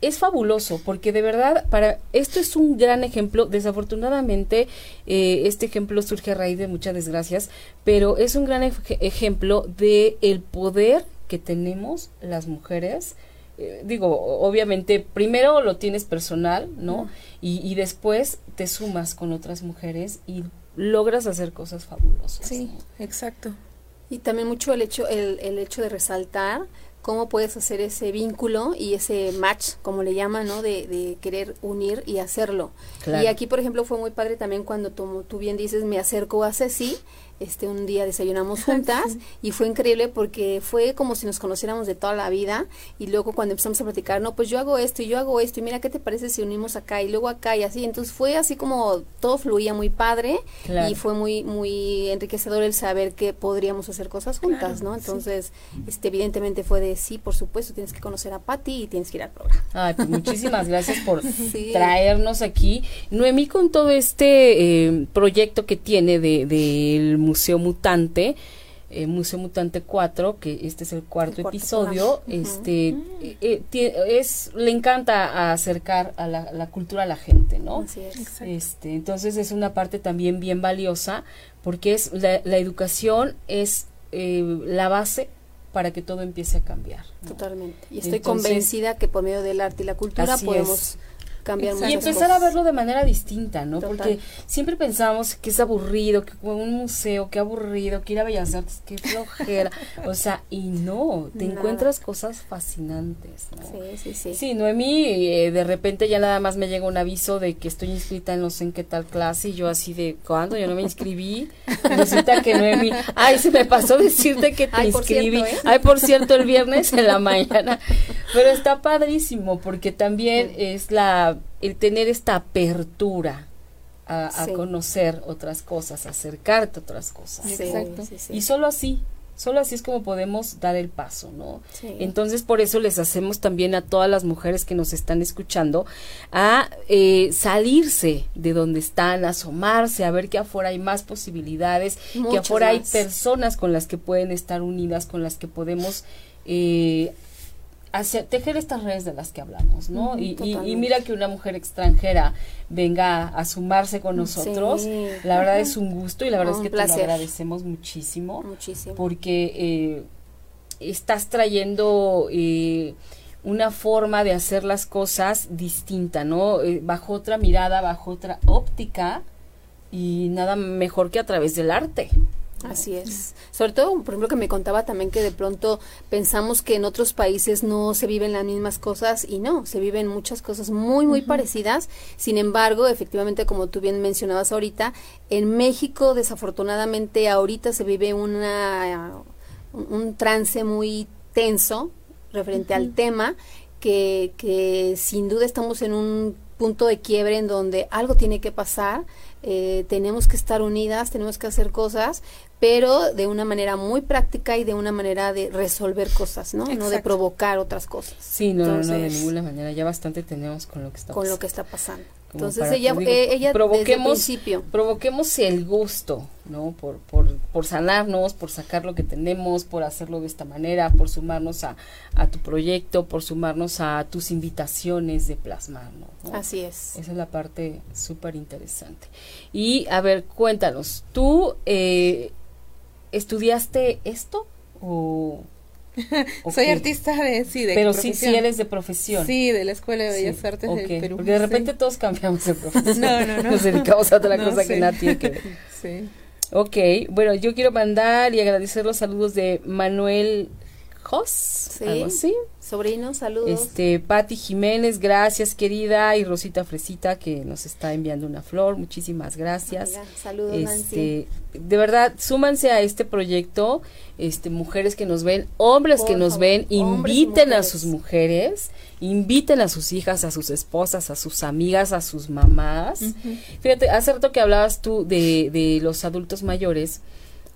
es fabuloso porque de verdad para esto es un gran ejemplo. Desafortunadamente eh, este ejemplo surge a raíz de muchas desgracias pero es un gran ejemplo de el poder que tenemos las mujeres. Eh, digo obviamente primero lo tienes personal no y, y, después te sumas con otras mujeres y logras hacer cosas fabulosas sí exacto. Y también mucho el hecho el, el hecho de resaltar cómo puedes hacer ese vínculo y ese match, como le llaman, ¿no? De, de querer unir y hacerlo. Y aquí, por ejemplo, fue muy padre también cuando tú, tú bien dices, me acerco a Ceci este un día desayunamos juntas y fue increíble porque fue como si nos conociéramos de toda la vida y luego cuando empezamos a platicar, no, pues yo hago esto y yo hago esto y mira qué te parece si unimos acá y luego acá y así, entonces fue así como todo fluía muy padre y fue muy muy enriquecedor el saber que podríamos hacer cosas juntas, ¿no? Entonces, este evidentemente fue de sí, por supuesto, tienes que conocer a Patti y tienes que ir al programa. Ay, pues muchísimas gracias por traernos aquí. Noemí con todo este eh, proyecto que tiene de del Museo Mutante, eh, Museo Mutante 4, que este es el cuarto, episodio, este eh, eh, es le encanta acercar a la, cultura a la gente, ¿no? Este, entonces es una parte también bien valiosa porque es la, educación es la base para que todo empiece a cambiar. Totalmente. Y estoy convencida que por medio del arte y la cultura podemos y empezar a verlo de manera distinta, ¿no? Porque siempre pensamos que es aburrido, que un museo, que aburrido, que ir a Bellas Artes, que flojera. o sea, y no, te encuentras cosas fascinantes, ¿no? Sí, sí, sí. Sí, Noemí, eh, de repente ya nada más me llega un aviso de que estoy inscrita en no sé en qué tal clase y yo así de, ¿cuándo? Yo no me inscribí. resulta que Noemí, ay, se me pasó decirte que te inscribí. ¿eh? Ay, por cierto, el viernes en la mañana. Pero está padrísimo porque también es la el tener esta apertura a, conocer otras cosas, acercarte a otras cosas. Exacto. y solo así, solo así es como podemos dar el paso, ¿no? Entonces, por eso les hacemos también a todas las mujeres que nos están escuchando a eh, salirse de donde están, asomarse, a ver que afuera hay más posibilidades, que afuera hay personas con las que pueden estar unidas, con las que podemos eh, hacia tejer estas redes de las que hablamos, ¿no? y, y, mira que una mujer extranjera venga a sumarse con nosotros, la verdad es un gusto y la verdad es que te lo agradecemos muchísimo, muchísimo, porque eh, estás trayendo eh, una forma de hacer las cosas distinta, ¿no? Eh, bajo otra mirada, bajo otra óptica y nada mejor que a través del arte. Así es. Sobre todo, por ejemplo, que me contaba también que de pronto pensamos que en otros países no se viven las mismas cosas y no, se viven muchas cosas muy, muy parecidas. Sin embargo, efectivamente, como tú bien mencionabas ahorita, en México desafortunadamente ahorita se vive una, un, trance muy tenso referente al tema que, que sin duda estamos en un punto de quiebre en donde algo tiene que pasar, eh, tenemos que estar unidas, tenemos que hacer cosas, pero de una manera muy práctica y de una manera de resolver cosas, ¿no? No de provocar otras cosas. Sí, no, no, de ninguna manera. Ya bastante tenemos con lo que está con lo que está pasando. Entonces ella, eh, ella provoquemos, desde el principio. provoquemos el gusto, ¿no? Por, por, por sanarnos, por sacar lo que tenemos, por hacerlo de esta manera, por sumarnos a, a tu proyecto, por sumarnos a tus invitaciones de plasmarnos. Así es. Esa es la parte súper interesante. Y a ver, cuéntanos, ¿tú eh, estudiaste esto o Soy artista de, sí, de Pero sí, sí eres de profesión. Sí, de la Escuela de Bellas Artes del Perú. Porque de repente todos cambiamos de profesión. no, no, no. Nos dedicamos a otra cosa que nada tiene que ver. Sí. Ok, bueno, yo quiero mandar y agradecer los saludos de Manuel Jos, sí. algo así. Sobrino, saludos. Este, Patti Jiménez, gracias querida, y Rosita Fresita que nos está enviando una flor, muchísimas gracias. saludos, este, De verdad, súmanse a este proyecto, este, mujeres que nos ven, hombres que nos ven, inviten a sus mujeres, inviten a sus hijas, a sus esposas, a sus amigas, a sus mamás. Fíjate, hace rato que hablabas tú de, de los adultos mayores,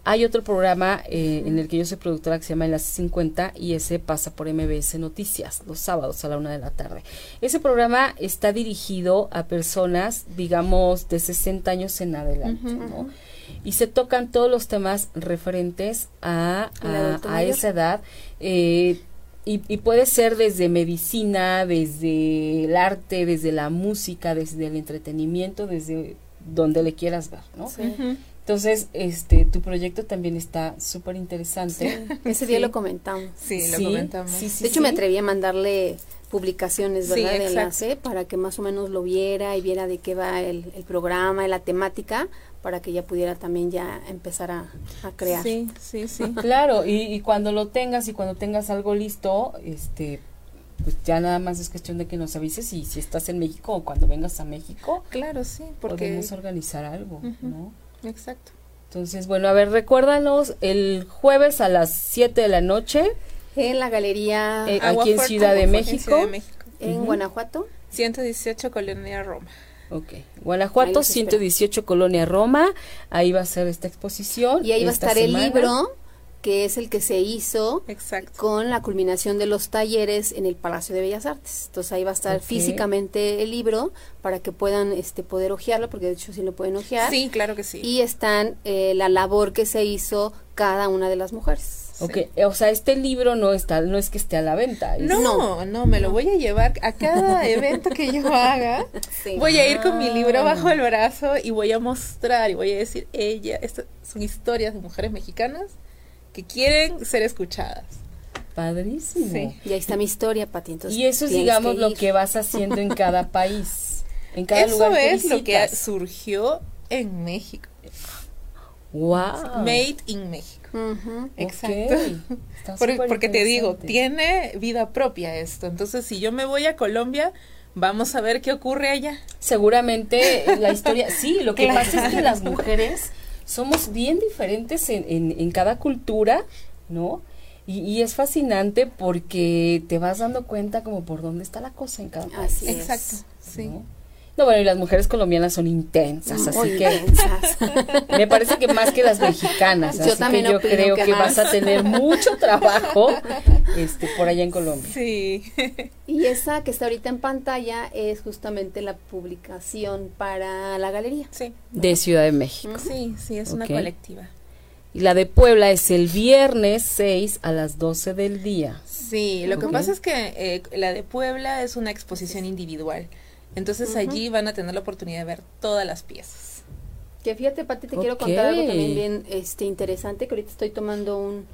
hay otro programa eh, en el que yo soy productora que se llama Enlace 50 y ese pasa por MBS Noticias los sábados a la una de la tarde. Ese programa está dirigido a personas, digamos, de 60 años en adelante, ¿no? Y se tocan todos los temas referentes a, a, esa edad. Eh, y, y, puede ser desde medicina, desde el arte, desde la música, desde el entretenimiento, desde donde le quieras ver, ¿no? Entonces, este, tu proyecto también está súper interesante. Ese día lo comentamos. Sí, lo comentamos. de hecho, me atreví a mandarle publicaciones, ¿verdad? de enlace para que más o menos lo viera y viera de qué va el, el programa y la temática para que ella pudiera también ya empezar a, crear. Sí, sí, sí. claro, y, cuando lo tengas y cuando tengas algo listo, este pues ya nada más es cuestión de que nos avises y si estás en México o cuando vengas a México. Claro, sí, porque podemos organizar algo, ¿no? Exacto. Entonces, bueno, a ver, recuérdanos el jueves a las 7 de la noche en la galería eh, aquí en Ciudad de México, en Guanajuato, 118 Colonia Roma. Ok, Guanajuato, 118 Colonia Roma, ahí va a ser esta exposición. Y ahí va a estar el libro, que es el que se hizo Exacto. con la culminación de los talleres en el Palacio de Bellas Artes. Entonces ahí va a estar físicamente el libro para que puedan este poder hojearlo, porque de hecho sí lo pueden hojear. Sí, claro que sí. Y están eh, la labor que se hizo cada una de las mujeres. Ok, o sea, este libro no está, no es que esté a la venta. No, no, me lo voy a llevar a cada evento que yo haga. Voy a ir con mi libro bajo el brazo y voy a mostrar y voy a decir, ella, estas son historias de mujeres mexicanas que quieren ser escuchadas. Padrísimo. Sí. Y ahí está mi historia, Pati. y eso es, digamos, lo que vas haciendo en cada país, en cada eso lugar es lo que surgió en México. Wow. Made in México. Exacto. porque, te digo, tiene vida propia esto. Entonces, si yo me voy a Colombia, vamos a ver qué ocurre allá. Seguramente la historia, sí, lo que pasa es que las mujeres somos bien diferentes en, en, cada cultura, ¿no? Y, es fascinante porque te vas dando cuenta como por dónde está la cosa en cada país. Así Exacto, sí. No, bueno, y las mujeres colombianas son intensas, así que me parece que más que las mexicanas, yo así que yo creo que, vas a tener mucho trabajo este por allá en Colombia. Sí. Y esa que está ahorita en pantalla es justamente la publicación para la galería. Sí. De Ciudad de México. Sí, sí, es una colectiva. Y la de Puebla es el viernes 6 a las 12 del día. Sí, lo que pasa es que eh, la de Puebla es una exposición individual. Entonces allí van a tener la oportunidad de ver todas las piezas. Que fíjate, Pati, te quiero contar algo también bien este, interesante, que ahorita estoy tomando un,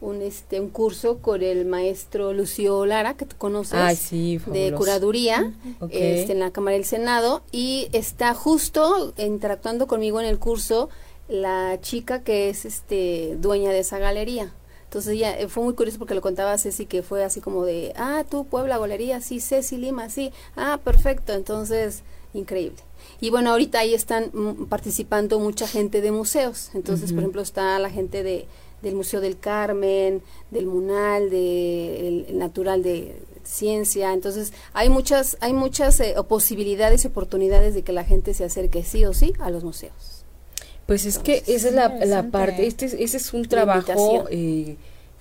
un, este, un curso con el maestro Lucio Lara, que tú conoces, de curaduría, este, en la Cámara del Senado, y está justo interactuando conmigo en el curso la chica que es este dueña de esa galería. Entonces ya eh, fue muy curioso porque lo contaba Ceci que fue así como de, ah, tú Puebla, Golería, sí, Ceci Lima, sí, ah, perfecto, entonces, increíble. Y bueno, ahorita ahí están mm, participando mucha gente de museos, entonces, por ejemplo, está la gente de, del Museo del Carmen, del Munal, del el Natural de Ciencia, entonces hay muchas, hay muchas eh, posibilidades y oportunidades de que la gente se acerque sí o sí a los museos. Pues es que esa es la, la parte, este, ese es un trabajo eh,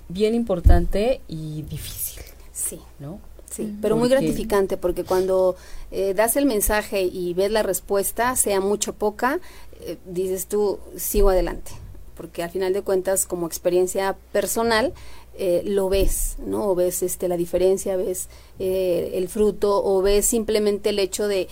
bien importante y difícil. Sí. ¿No? Sí, pero muy gratificante porque cuando eh, das el mensaje y ves la respuesta, sea mucho o poca, eh, dices tú, sigo adelante. Porque al final de cuentas, como experiencia personal, lo ves, ¿no? O ves este, la diferencia, ves el fruto, o ves simplemente el hecho de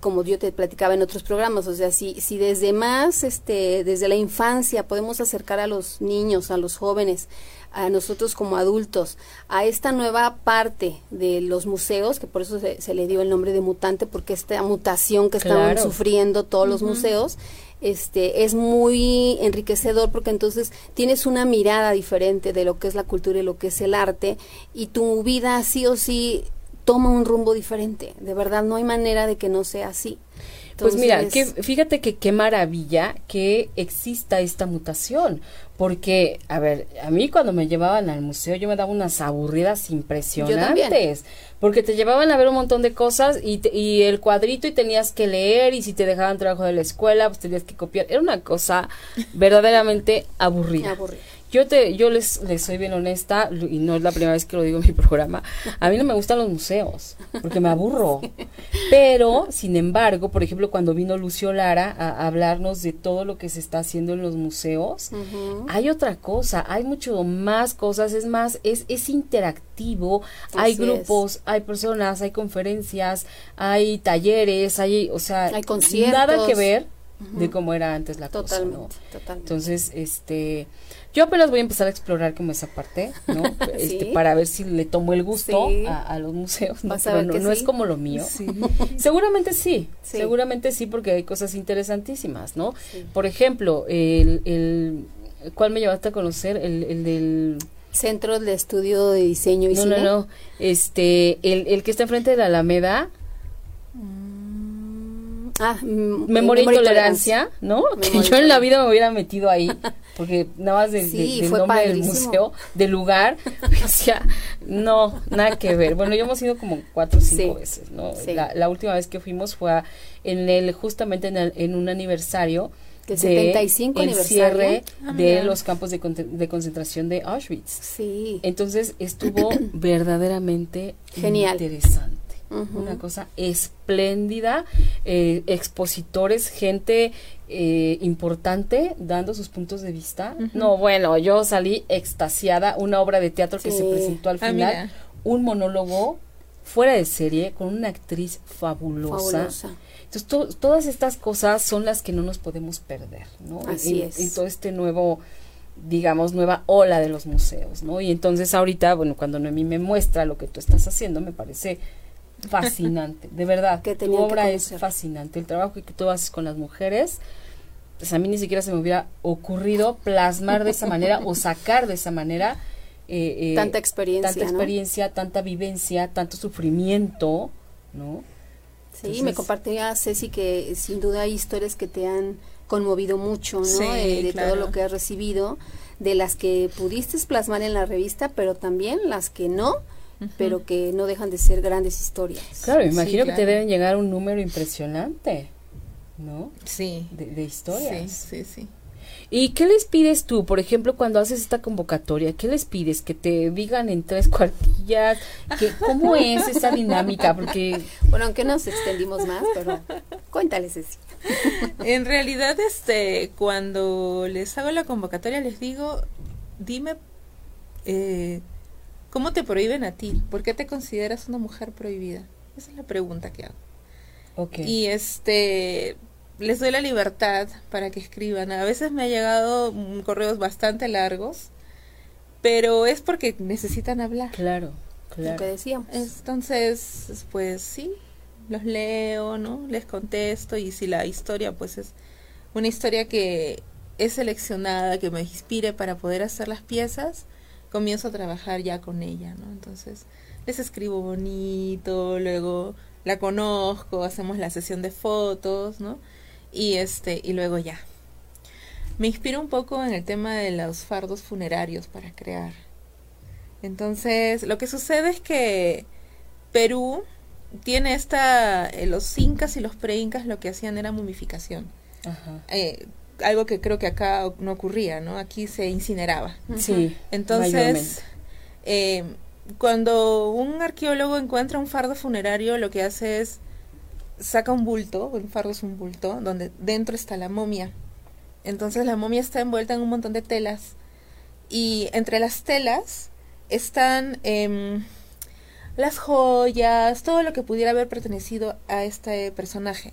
como yo te platicaba en otros programas, o sea, si, si desde más, este, desde la infancia podemos acercar a los niños, a los jóvenes, a nosotros como adultos, a esta nueva parte de los museos, que por eso se, le dio el nombre de mutante, porque esta mutación que estaban sufriendo todos los museos, este, es muy enriquecedor porque entonces tienes una mirada diferente de lo que es la cultura y lo que es el arte, y tu vida sí o sí toma un rumbo diferente. De verdad, no hay manera de que no sea así. pues mira, que, fíjate que qué maravilla que exista esta mutación, porque, a ver, a mí cuando me llevaban al museo yo me daba unas aburridas impresionantes, porque te llevaban a ver un montón de cosas y, y el cuadrito y tenías que leer y si te dejaban trabajo de la escuela pues tenías que copiar, era una cosa verdaderamente aburrida. Yo te, yo les, les soy bien honesta, y no es la primera vez que lo digo en mi programa, a mí no me gustan los museos, porque me aburro. Pero, sin embargo, por ejemplo, cuando vino Lucio Lara a, hablarnos de todo lo que se está haciendo en los museos, hay otra cosa, hay mucho más cosas, es más, es, es interactivo, hay grupos, hay personas, hay conferencias, hay talleres, hay, o sea, hay conciertos. nada que ver de cómo era antes la cosa, ¿no? Totalmente. Entonces, este, yo apenas voy a empezar a explorar como esa parte, ¿no? Este, para ver si le tomo el gusto a, los museos, ¿no? Pero no, es como lo mío. Seguramente sí, seguramente sí, porque hay cosas interesantísimas, ¿no? Por ejemplo, el, el, ¿cuál me llevaste a conocer? El, el del... Centro de Estudio de Diseño y no, No, no, este, el, el que está enfrente de la Alameda, Ah, memoria, y tolerancia, ¿no? que yo en la vida me hubiera metido ahí, porque nada más del nombre del museo, del lugar, decía, no, nada que ver. Bueno, ya hemos ido como cuatro o cinco veces, ¿no? La, última vez que fuimos fue en el, justamente en, en un aniversario del 75 el cierre ah, de los campos de, de, concentración de Auschwitz. Sí. Entonces estuvo verdaderamente genial, interesante una cosa espléndida, eh, expositores, gente eh, importante dando sus puntos de vista. No, bueno, yo salí extasiada, una obra de teatro que se presentó al ah, final, un monólogo fuera de serie con una actriz fabulosa. Entonces, todas estas cosas son las que no nos podemos perder, ¿no? Así es. En todo este nuevo digamos, nueva ola de los museos, ¿no? Y entonces ahorita, bueno, cuando Noemí me muestra lo que tú estás haciendo, me parece fascinante, de verdad. Que tu obra es fascinante. El trabajo que tú haces con las mujeres, pues a mí ni siquiera se me hubiera ocurrido plasmar de esa manera o sacar de esa manera eh, eh, tanta experiencia, tanta experiencia, tanta vivencia, tanto sufrimiento, ¿no? Sí, me compartía Ceci que sin duda hay historias que te han conmovido mucho, ¿no? Eh, de todo lo que has recibido, de las que pudiste plasmar en la revista, pero también las que no, pero que no dejan de ser grandes historias. Claro, imagino que te deben llegar un número impresionante, ¿no? Sí. De, historias. Sí, sí, sí. ¿Y qué les pides tú, por ejemplo, cuando haces esta convocatoria? ¿Qué les pides? ¿Que te digan en tres cuartillas? Que, ¿Cómo es esa dinámica? Porque... Bueno, aunque nos extendimos más, pero cuéntales eso. en realidad, este, cuando les hago la convocatoria, les digo, dime... Eh, ¿Cómo te prohíben a ti? ¿Por qué te consideras una mujer prohibida? Esa es la pregunta que hago. Okay. Y este les doy la libertad para que escriban. A veces me ha llegado correos bastante largos, pero es porque necesitan hablar. Claro, claro. Lo que decíamos. Entonces, pues sí, los leo, ¿no? Les contesto y si la historia pues es una historia que es seleccionada, que me inspire para poder hacer las piezas, comienzo a trabajar ya con ella, ¿no? Entonces, les escribo bonito, luego la conozco, hacemos la sesión de fotos, ¿no? Y este, y luego ya. Me inspiro un poco en el tema de los fardos funerarios para crear. Entonces, lo que sucede es que Perú tiene esta, eh, los incas y los preincas lo que hacían era momificación. Ajá. Eh, algo que creo que acá no ocurría, ¿no? Aquí se incineraba. Sí. Entonces, eh, cuando un arqueólogo encuentra un fardo funerario, lo que hace es saca un bulto, un fardo es un bulto, donde dentro está la momia. Entonces la momia está envuelta en un montón de telas y entre las telas están em, las joyas, todo lo que pudiera haber pertenecido a este personaje.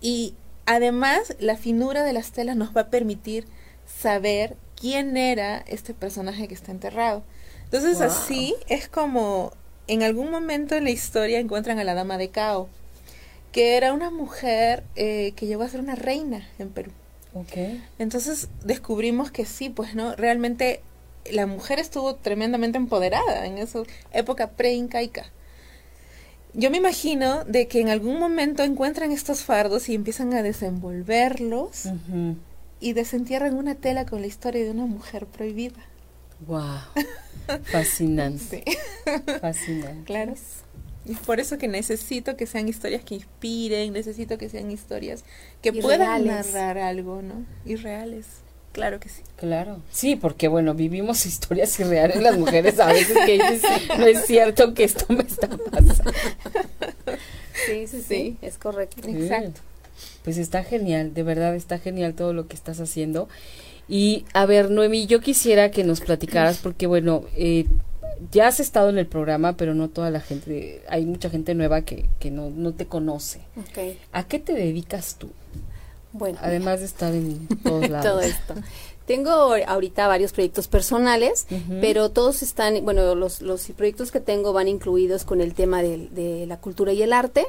Y Además, la finura de las telas nos va a permitir saber quién era este personaje que está enterrado. Entonces así es como en algún momento en la historia encuentran a la dama de Cao, que era una mujer eh, que llegó a ser una reina en Perú. Okay. Entonces descubrimos que sí, pues no, realmente la mujer estuvo tremendamente empoderada en esa época pre-incaica yo me imagino de que en algún momento encuentran estos fardos y empiezan a desenvolverlos y desentierran una tela con la historia de una mujer prohibida. Wow. Fascinante. Fascinante. Claro. Y por eso que necesito que sean historias que inspiren, necesito que sean historias que puedan narrar algo, ¿no? Y reales. Claro que sí. Claro. Sí, porque bueno, vivimos historias irreales las mujeres a veces que no es cierto que esto me está pasando. Sí, sí, sí, es correcto. Exacto. Pues está genial, de verdad está genial todo lo que estás haciendo. Y a ver, Noemi, yo quisiera que nos platicaras, porque bueno, eh, ya has estado en el programa, pero no toda la gente, hay mucha gente nueva que, que no, no te conoce. Okay. ¿A qué te dedicas tú? Bueno, además de estar en todos lados. todo esto. Tengo ahorita varios proyectos personales, pero todos están, bueno, los, los proyectos que tengo van incluidos con el tema de, de la cultura y el arte,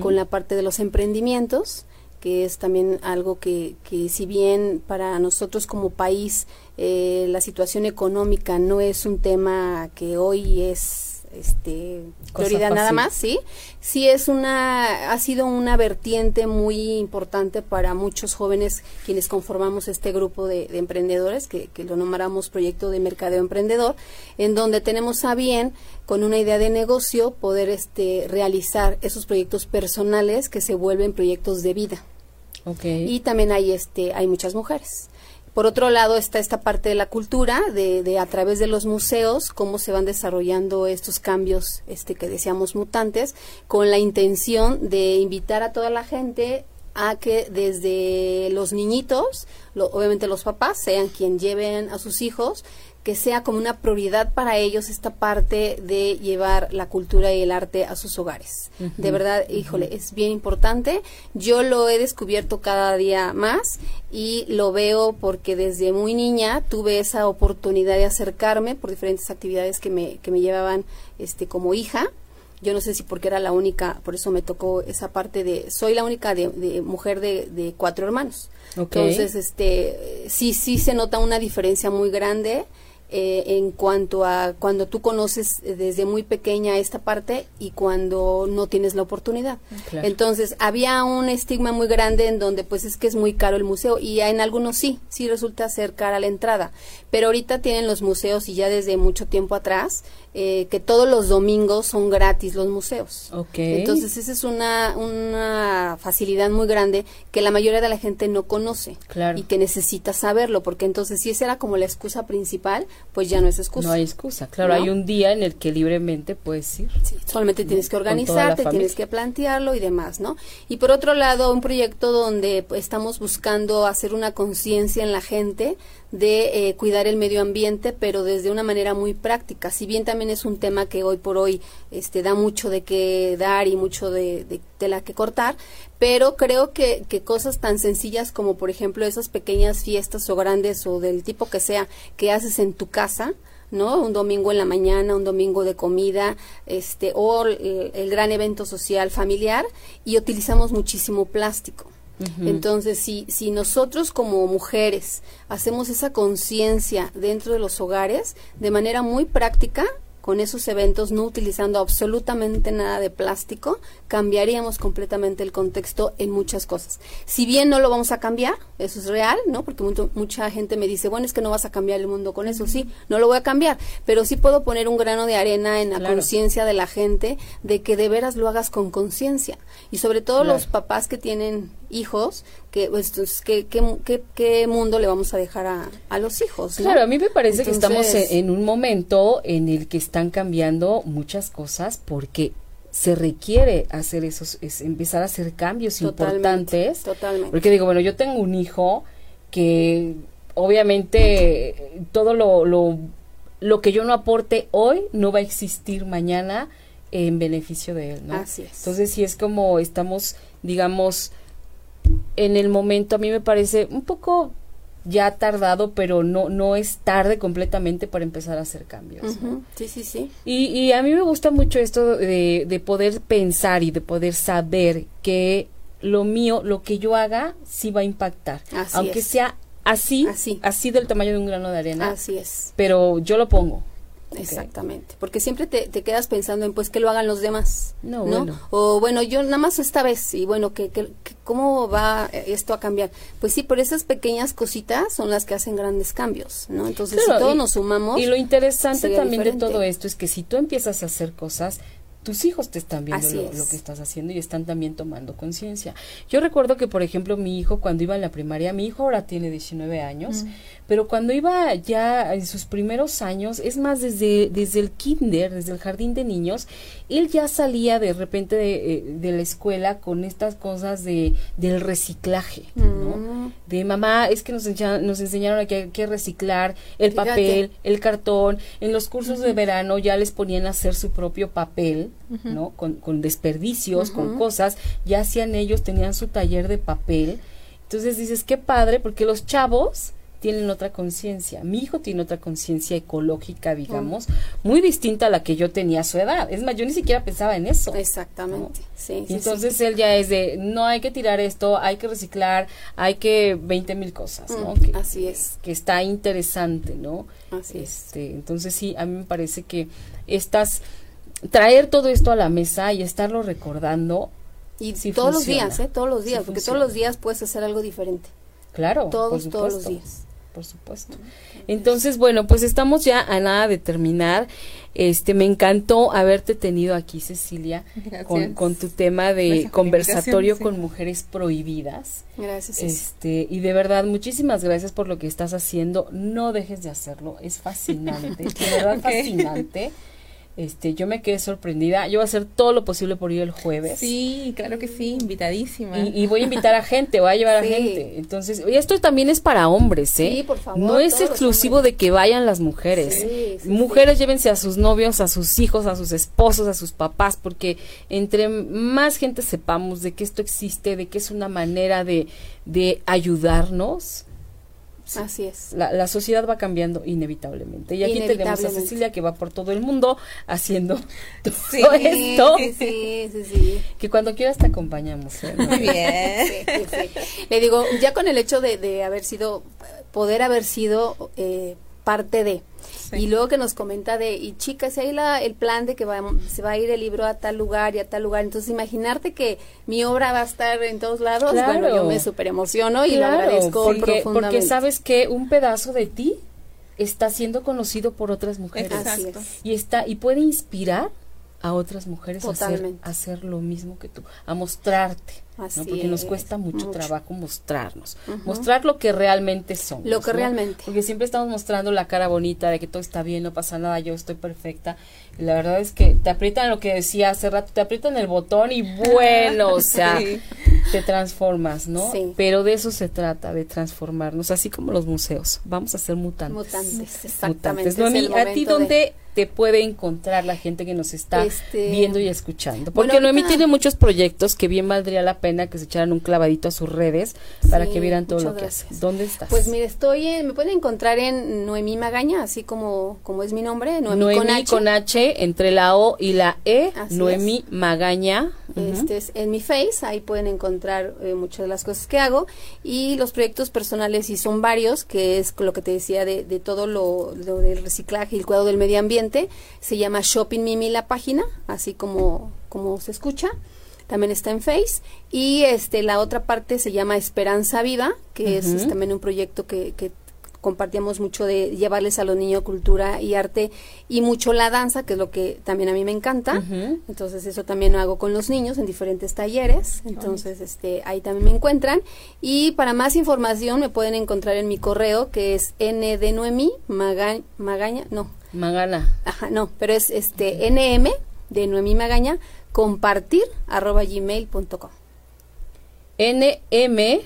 con la parte de los emprendimientos, que es también algo que, que si bien para nosotros como país eh, la situación económica no es un tema que hoy es este prioridad nada más, sí. Sí es una ha sido una vertiente muy importante para muchos jóvenes quienes conformamos este grupo de, emprendedores que, que, lo nombramos proyecto de mercadeo emprendedor, en donde tenemos a bien con una idea de negocio poder este realizar esos proyectos personales que se vuelven proyectos de vida. Okay. Y también hay este hay muchas mujeres. Por otro lado está esta parte de la cultura, de, a través de los museos, cómo se van desarrollando estos cambios este, que decíamos mutantes, con la intención de invitar a toda la gente a que desde los niñitos, obviamente los papás, sean quien lleven a sus hijos, que sea como una prioridad para ellos esta parte de llevar la cultura y el arte a sus hogares. De verdad, híjole, es bien importante. Yo lo he descubierto cada día más y lo veo porque desde muy niña tuve esa oportunidad de acercarme por diferentes actividades que me, que me llevaban este, como hija yo no sé si porque era la única, por eso me tocó esa parte de, soy la única de, mujer de, de, cuatro hermanos. Entonces, este, sí, sí se nota una diferencia muy grande eh, en cuanto a cuando tú conoces desde muy pequeña esta parte y cuando no tienes la oportunidad. Entonces, había un estigma muy grande en donde pues es que es muy caro el museo y en algunos sí, sí resulta ser cara la entrada, pero ahorita tienen los museos y ya desde mucho tiempo atrás eh, que todos los domingos son gratis los museos. Entonces, esa es una, una facilidad muy grande que la mayoría de la gente no conoce y que necesita saberlo, porque entonces si esa era como la excusa principal, pues ya no es excusa. No hay excusa, claro, hay un día en el que libremente puedes ir. solamente tienes que organizarte, tienes que plantearlo y demás, ¿no? Y por otro lado, un proyecto donde pues, estamos buscando hacer una conciencia en la gente de eh, cuidar el medio ambiente, pero desde una manera muy práctica. Si bien también es un tema que hoy por hoy este, da mucho de qué dar y mucho de, de tela que cortar, pero creo que, que cosas tan sencillas como, por ejemplo, esas pequeñas fiestas o grandes o del tipo que sea que haces en tu casa, ¿no? Un domingo en la mañana, un domingo de comida, este, o el gran evento social familiar, y utilizamos muchísimo plástico. Entonces, si, si nosotros como mujeres hacemos esa conciencia dentro de los hogares de manera muy práctica, con esos eventos, no utilizando absolutamente nada de plástico, cambiaríamos completamente el contexto en muchas cosas. Si bien no lo vamos a cambiar, eso es real, ¿no? Porque mucha gente me dice, bueno, es que no vas a cambiar el mundo con eso, sí, no lo voy a cambiar, pero sí puedo poner un grano de arena en la conciencia de la gente de que de veras lo hagas con conciencia. Y sobre todo los papás que tienen hijos, que, pues, ¿qué, qué, mundo le vamos a dejar a, a los hijos? Claro, a mí me parece que estamos en, un momento en el que están cambiando muchas cosas porque se requiere hacer esos, es empezar a hacer cambios importantes. Totalmente. Porque digo, bueno, yo tengo un hijo que obviamente todo lo, lo, lo que yo no aporte hoy no va a existir mañana en beneficio de él, ¿no? Así es. Entonces, si es como estamos, digamos, en el momento a mí me parece un poco ya tardado, pero no, no es tarde completamente para empezar a hacer cambios. Sí, sí, sí. Y, y, a mí me gusta mucho esto de, de poder pensar y de poder saber que lo mío, lo que yo haga, sí va a impactar. aunque sea así, así, así del tamaño de un grano de arena. Así es. Pero yo lo pongo. Exactamente, porque siempre te, te, quedas pensando en pues que lo hagan los demás, no, Bueno. O bueno, yo nada más esta vez y bueno, que, que, cómo va esto a cambiar. Pues sí, por esas pequeñas cositas son las que hacen grandes cambios, ¿no? Entonces, si todos nos sumamos. Y lo interesante también de todo esto es que si tú empiezas a hacer cosas, tus hijos te están viendo lo, que estás haciendo y están también tomando conciencia. Yo recuerdo que, por ejemplo, mi hijo cuando iba en la primaria, mi hijo ahora tiene 19 años, mm. Pero cuando iba ya en sus primeros años, es más, desde, desde el kinder, desde el jardín de niños, él ya salía de repente de, eh, de la escuela con estas cosas de, del reciclaje, ¿no? Mm. De mamá, es que nos, enseñaron, nos enseñaron a que hay que reciclar el papel, el cartón, en los cursos de verano ya les ponían a hacer su propio papel, ¿no? Con, con desperdicios, con cosas, ya hacían ellos, tenían su taller de papel. Entonces dices, qué padre, porque los chavos tienen otra conciencia. Mi hijo tiene otra conciencia ecológica, digamos, muy distinta a la que yo tenía a su edad. Es más, yo ni siquiera pensaba en eso. Exactamente. Sí, Entonces él ya es de, no hay que tirar esto, hay que reciclar, hay que 20 mil cosas, ¿no? Mm, así es. Que está interesante, ¿no? Así este, Entonces sí, a mí me parece que estas traer todo esto a la mesa y estarlo recordando. Y todos los días, ¿eh? Todos los días, porque todos los días puedes hacer algo diferente. Claro. Todos, todos los días. Por supuesto. Entonces, bueno, pues estamos ya a nada de terminar. Este, me encantó haberte tenido aquí, Cecilia, con, con, tu tema de conversatorio con mujeres prohibidas. Gracias. Este, y de verdad, muchísimas gracias por lo que estás haciendo. No dejes de hacerlo, es fascinante, de verdad fascinante. Este, yo me quedé sorprendida. Yo voy a hacer todo lo posible por ir el jueves. Sí, claro que sí, invitadísima. Y, voy a invitar a gente, voy a llevar a gente. Entonces, esto también es para hombres, ¿eh? Sí, por favor. No es exclusivo de que vayan las mujeres. mujeres llévense a sus novios, a sus hijos, a sus esposos, a sus papás, porque entre más gente sepamos de que esto existe, de que es una manera de, de ayudarnos, Así es. La, sociedad va cambiando inevitablemente. Y aquí tenemos a Cecilia que va por todo el mundo haciendo todo esto. Sí, sí, sí. Que cuando quieras te acompañamos. ¿eh? Muy bien. Le digo, ya con el hecho de, de haber sido, poder haber sido eh, parte de. Y luego que nos comenta de, y chicas, si hay la, el plan de que va, se va a ir el libro a tal lugar y a tal lugar, entonces imaginarte que mi obra va a estar en todos lados, bueno, yo me súper emociono y lo agradezco porque, profundamente. Porque sabes que un pedazo de ti está siendo conocido por otras mujeres. Y está, y puede inspirar a otras mujeres a hacer, a hacer, lo mismo que tú, a mostrarte. Porque nos cuesta mucho, trabajo mostrarnos, mostrar lo que realmente somos. Lo que realmente. Porque siempre estamos mostrando la cara bonita de que todo está bien, no pasa nada, yo estoy perfecta. Y la verdad es que te aprietan lo que decía hace rato, te aprietan el botón y bueno, o sea, te transformas, ¿no? Pero de eso se trata, de transformarnos, así como los museos. Vamos a ser mutantes. Mutantes, exactamente. ¿a ti dónde te puede encontrar la gente que nos está este, viendo y escuchando? Porque Noemí tiene muchos proyectos que bien valdría la pena que se echaran un clavadito a sus redes para que vieran todo lo que hace. ¿Dónde estás? Pues mire, estoy en, me pueden encontrar en Noemí Magaña, así como, como es mi nombre, Noemí, con, H. entre la O y la E, Noemí Magaña. Este es en mi Face, ahí pueden encontrar eh, muchas de las cosas que hago y los proyectos personales y son varios, que es lo que te decía de, de todo lo, lo del reciclaje y el cuidado del medio ambiente se llama Shopping Mimi la página, así como, como se escucha. También está en Face. Y este la otra parte se llama Esperanza Viva, que es, también un proyecto que, que compartíamos mucho de llevarles a los niños cultura y arte y mucho la danza, que es lo que también a mí me encanta. Entonces eso también lo hago con los niños en diferentes talleres. Entonces este ahí también me encuentran y para más información me pueden encontrar en mi correo que es n de Noemí Magaña, no, Magana. Ajá, no, pero es este nm de Noemí Magaña compartir arroba gmail.com. nm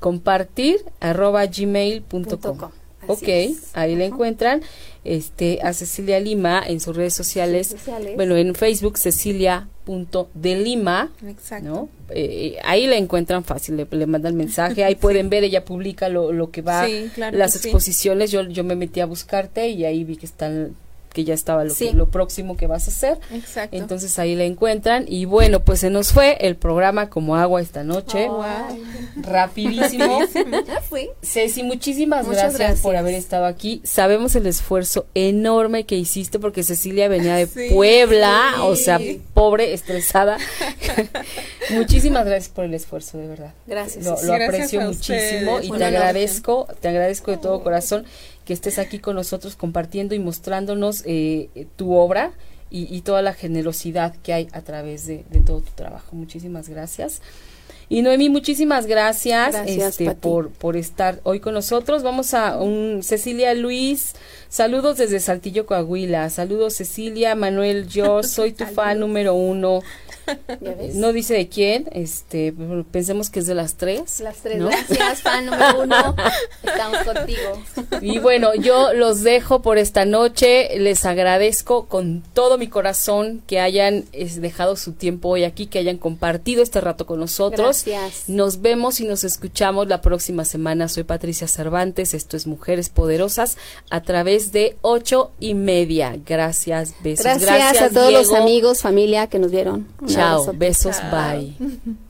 compartir arroba gmail.com. Ok, ahí la encuentran. Este, a Cecilia Lima en sus redes sociales. Bueno, en Facebook cecilia.delima. Exacto. Eh, ahí la encuentran fácil, le, le mandan mensaje. Ahí pueden ver, ella publica lo, lo que va, las exposiciones. Yo, yo me metí a buscarte y ahí vi que están que ya estaba lo, lo próximo que vas a hacer. Exacto. Entonces ahí la encuentran. Y bueno, pues se nos fue el programa como agua esta noche. Oh, Rapidísimo. Ceci, muchísimas gracias, por haber estado aquí. Sabemos el esfuerzo enorme que hiciste porque Cecilia venía de Puebla, o sea, pobre, estresada. muchísimas gracias por el esfuerzo, de verdad. Gracias. Lo, aprecio muchísimo y te agradezco, te agradezco de todo corazón que estés aquí con nosotros compartiendo y mostrándonos eh, tu obra y, toda la generosidad que hay a través de, todo tu trabajo. Muchísimas gracias. Y Noemi, muchísimas gracias, este, por, por estar hoy con nosotros. Vamos a un Cecilia Luis, saludos desde Saltillo, Coahuila. Saludos Cecilia, Manuel, yo soy tu fan número uno. No dice de quién, este, pensemos que es de las tres. Las tres, gracias, fan número uno. Estamos contigo. Y bueno, yo los dejo por esta noche. Les agradezco con todo mi corazón que hayan dejado su tiempo hoy aquí, que hayan compartido este rato con nosotros. Gracias. Nos vemos y nos escuchamos la próxima semana. Soy Patricia Cervantes. Esto es Mujeres Poderosas a través de ocho y media. Gracias, besos. Gracias, a todos los amigos, familia que nos vieron. Chao, besos, bye.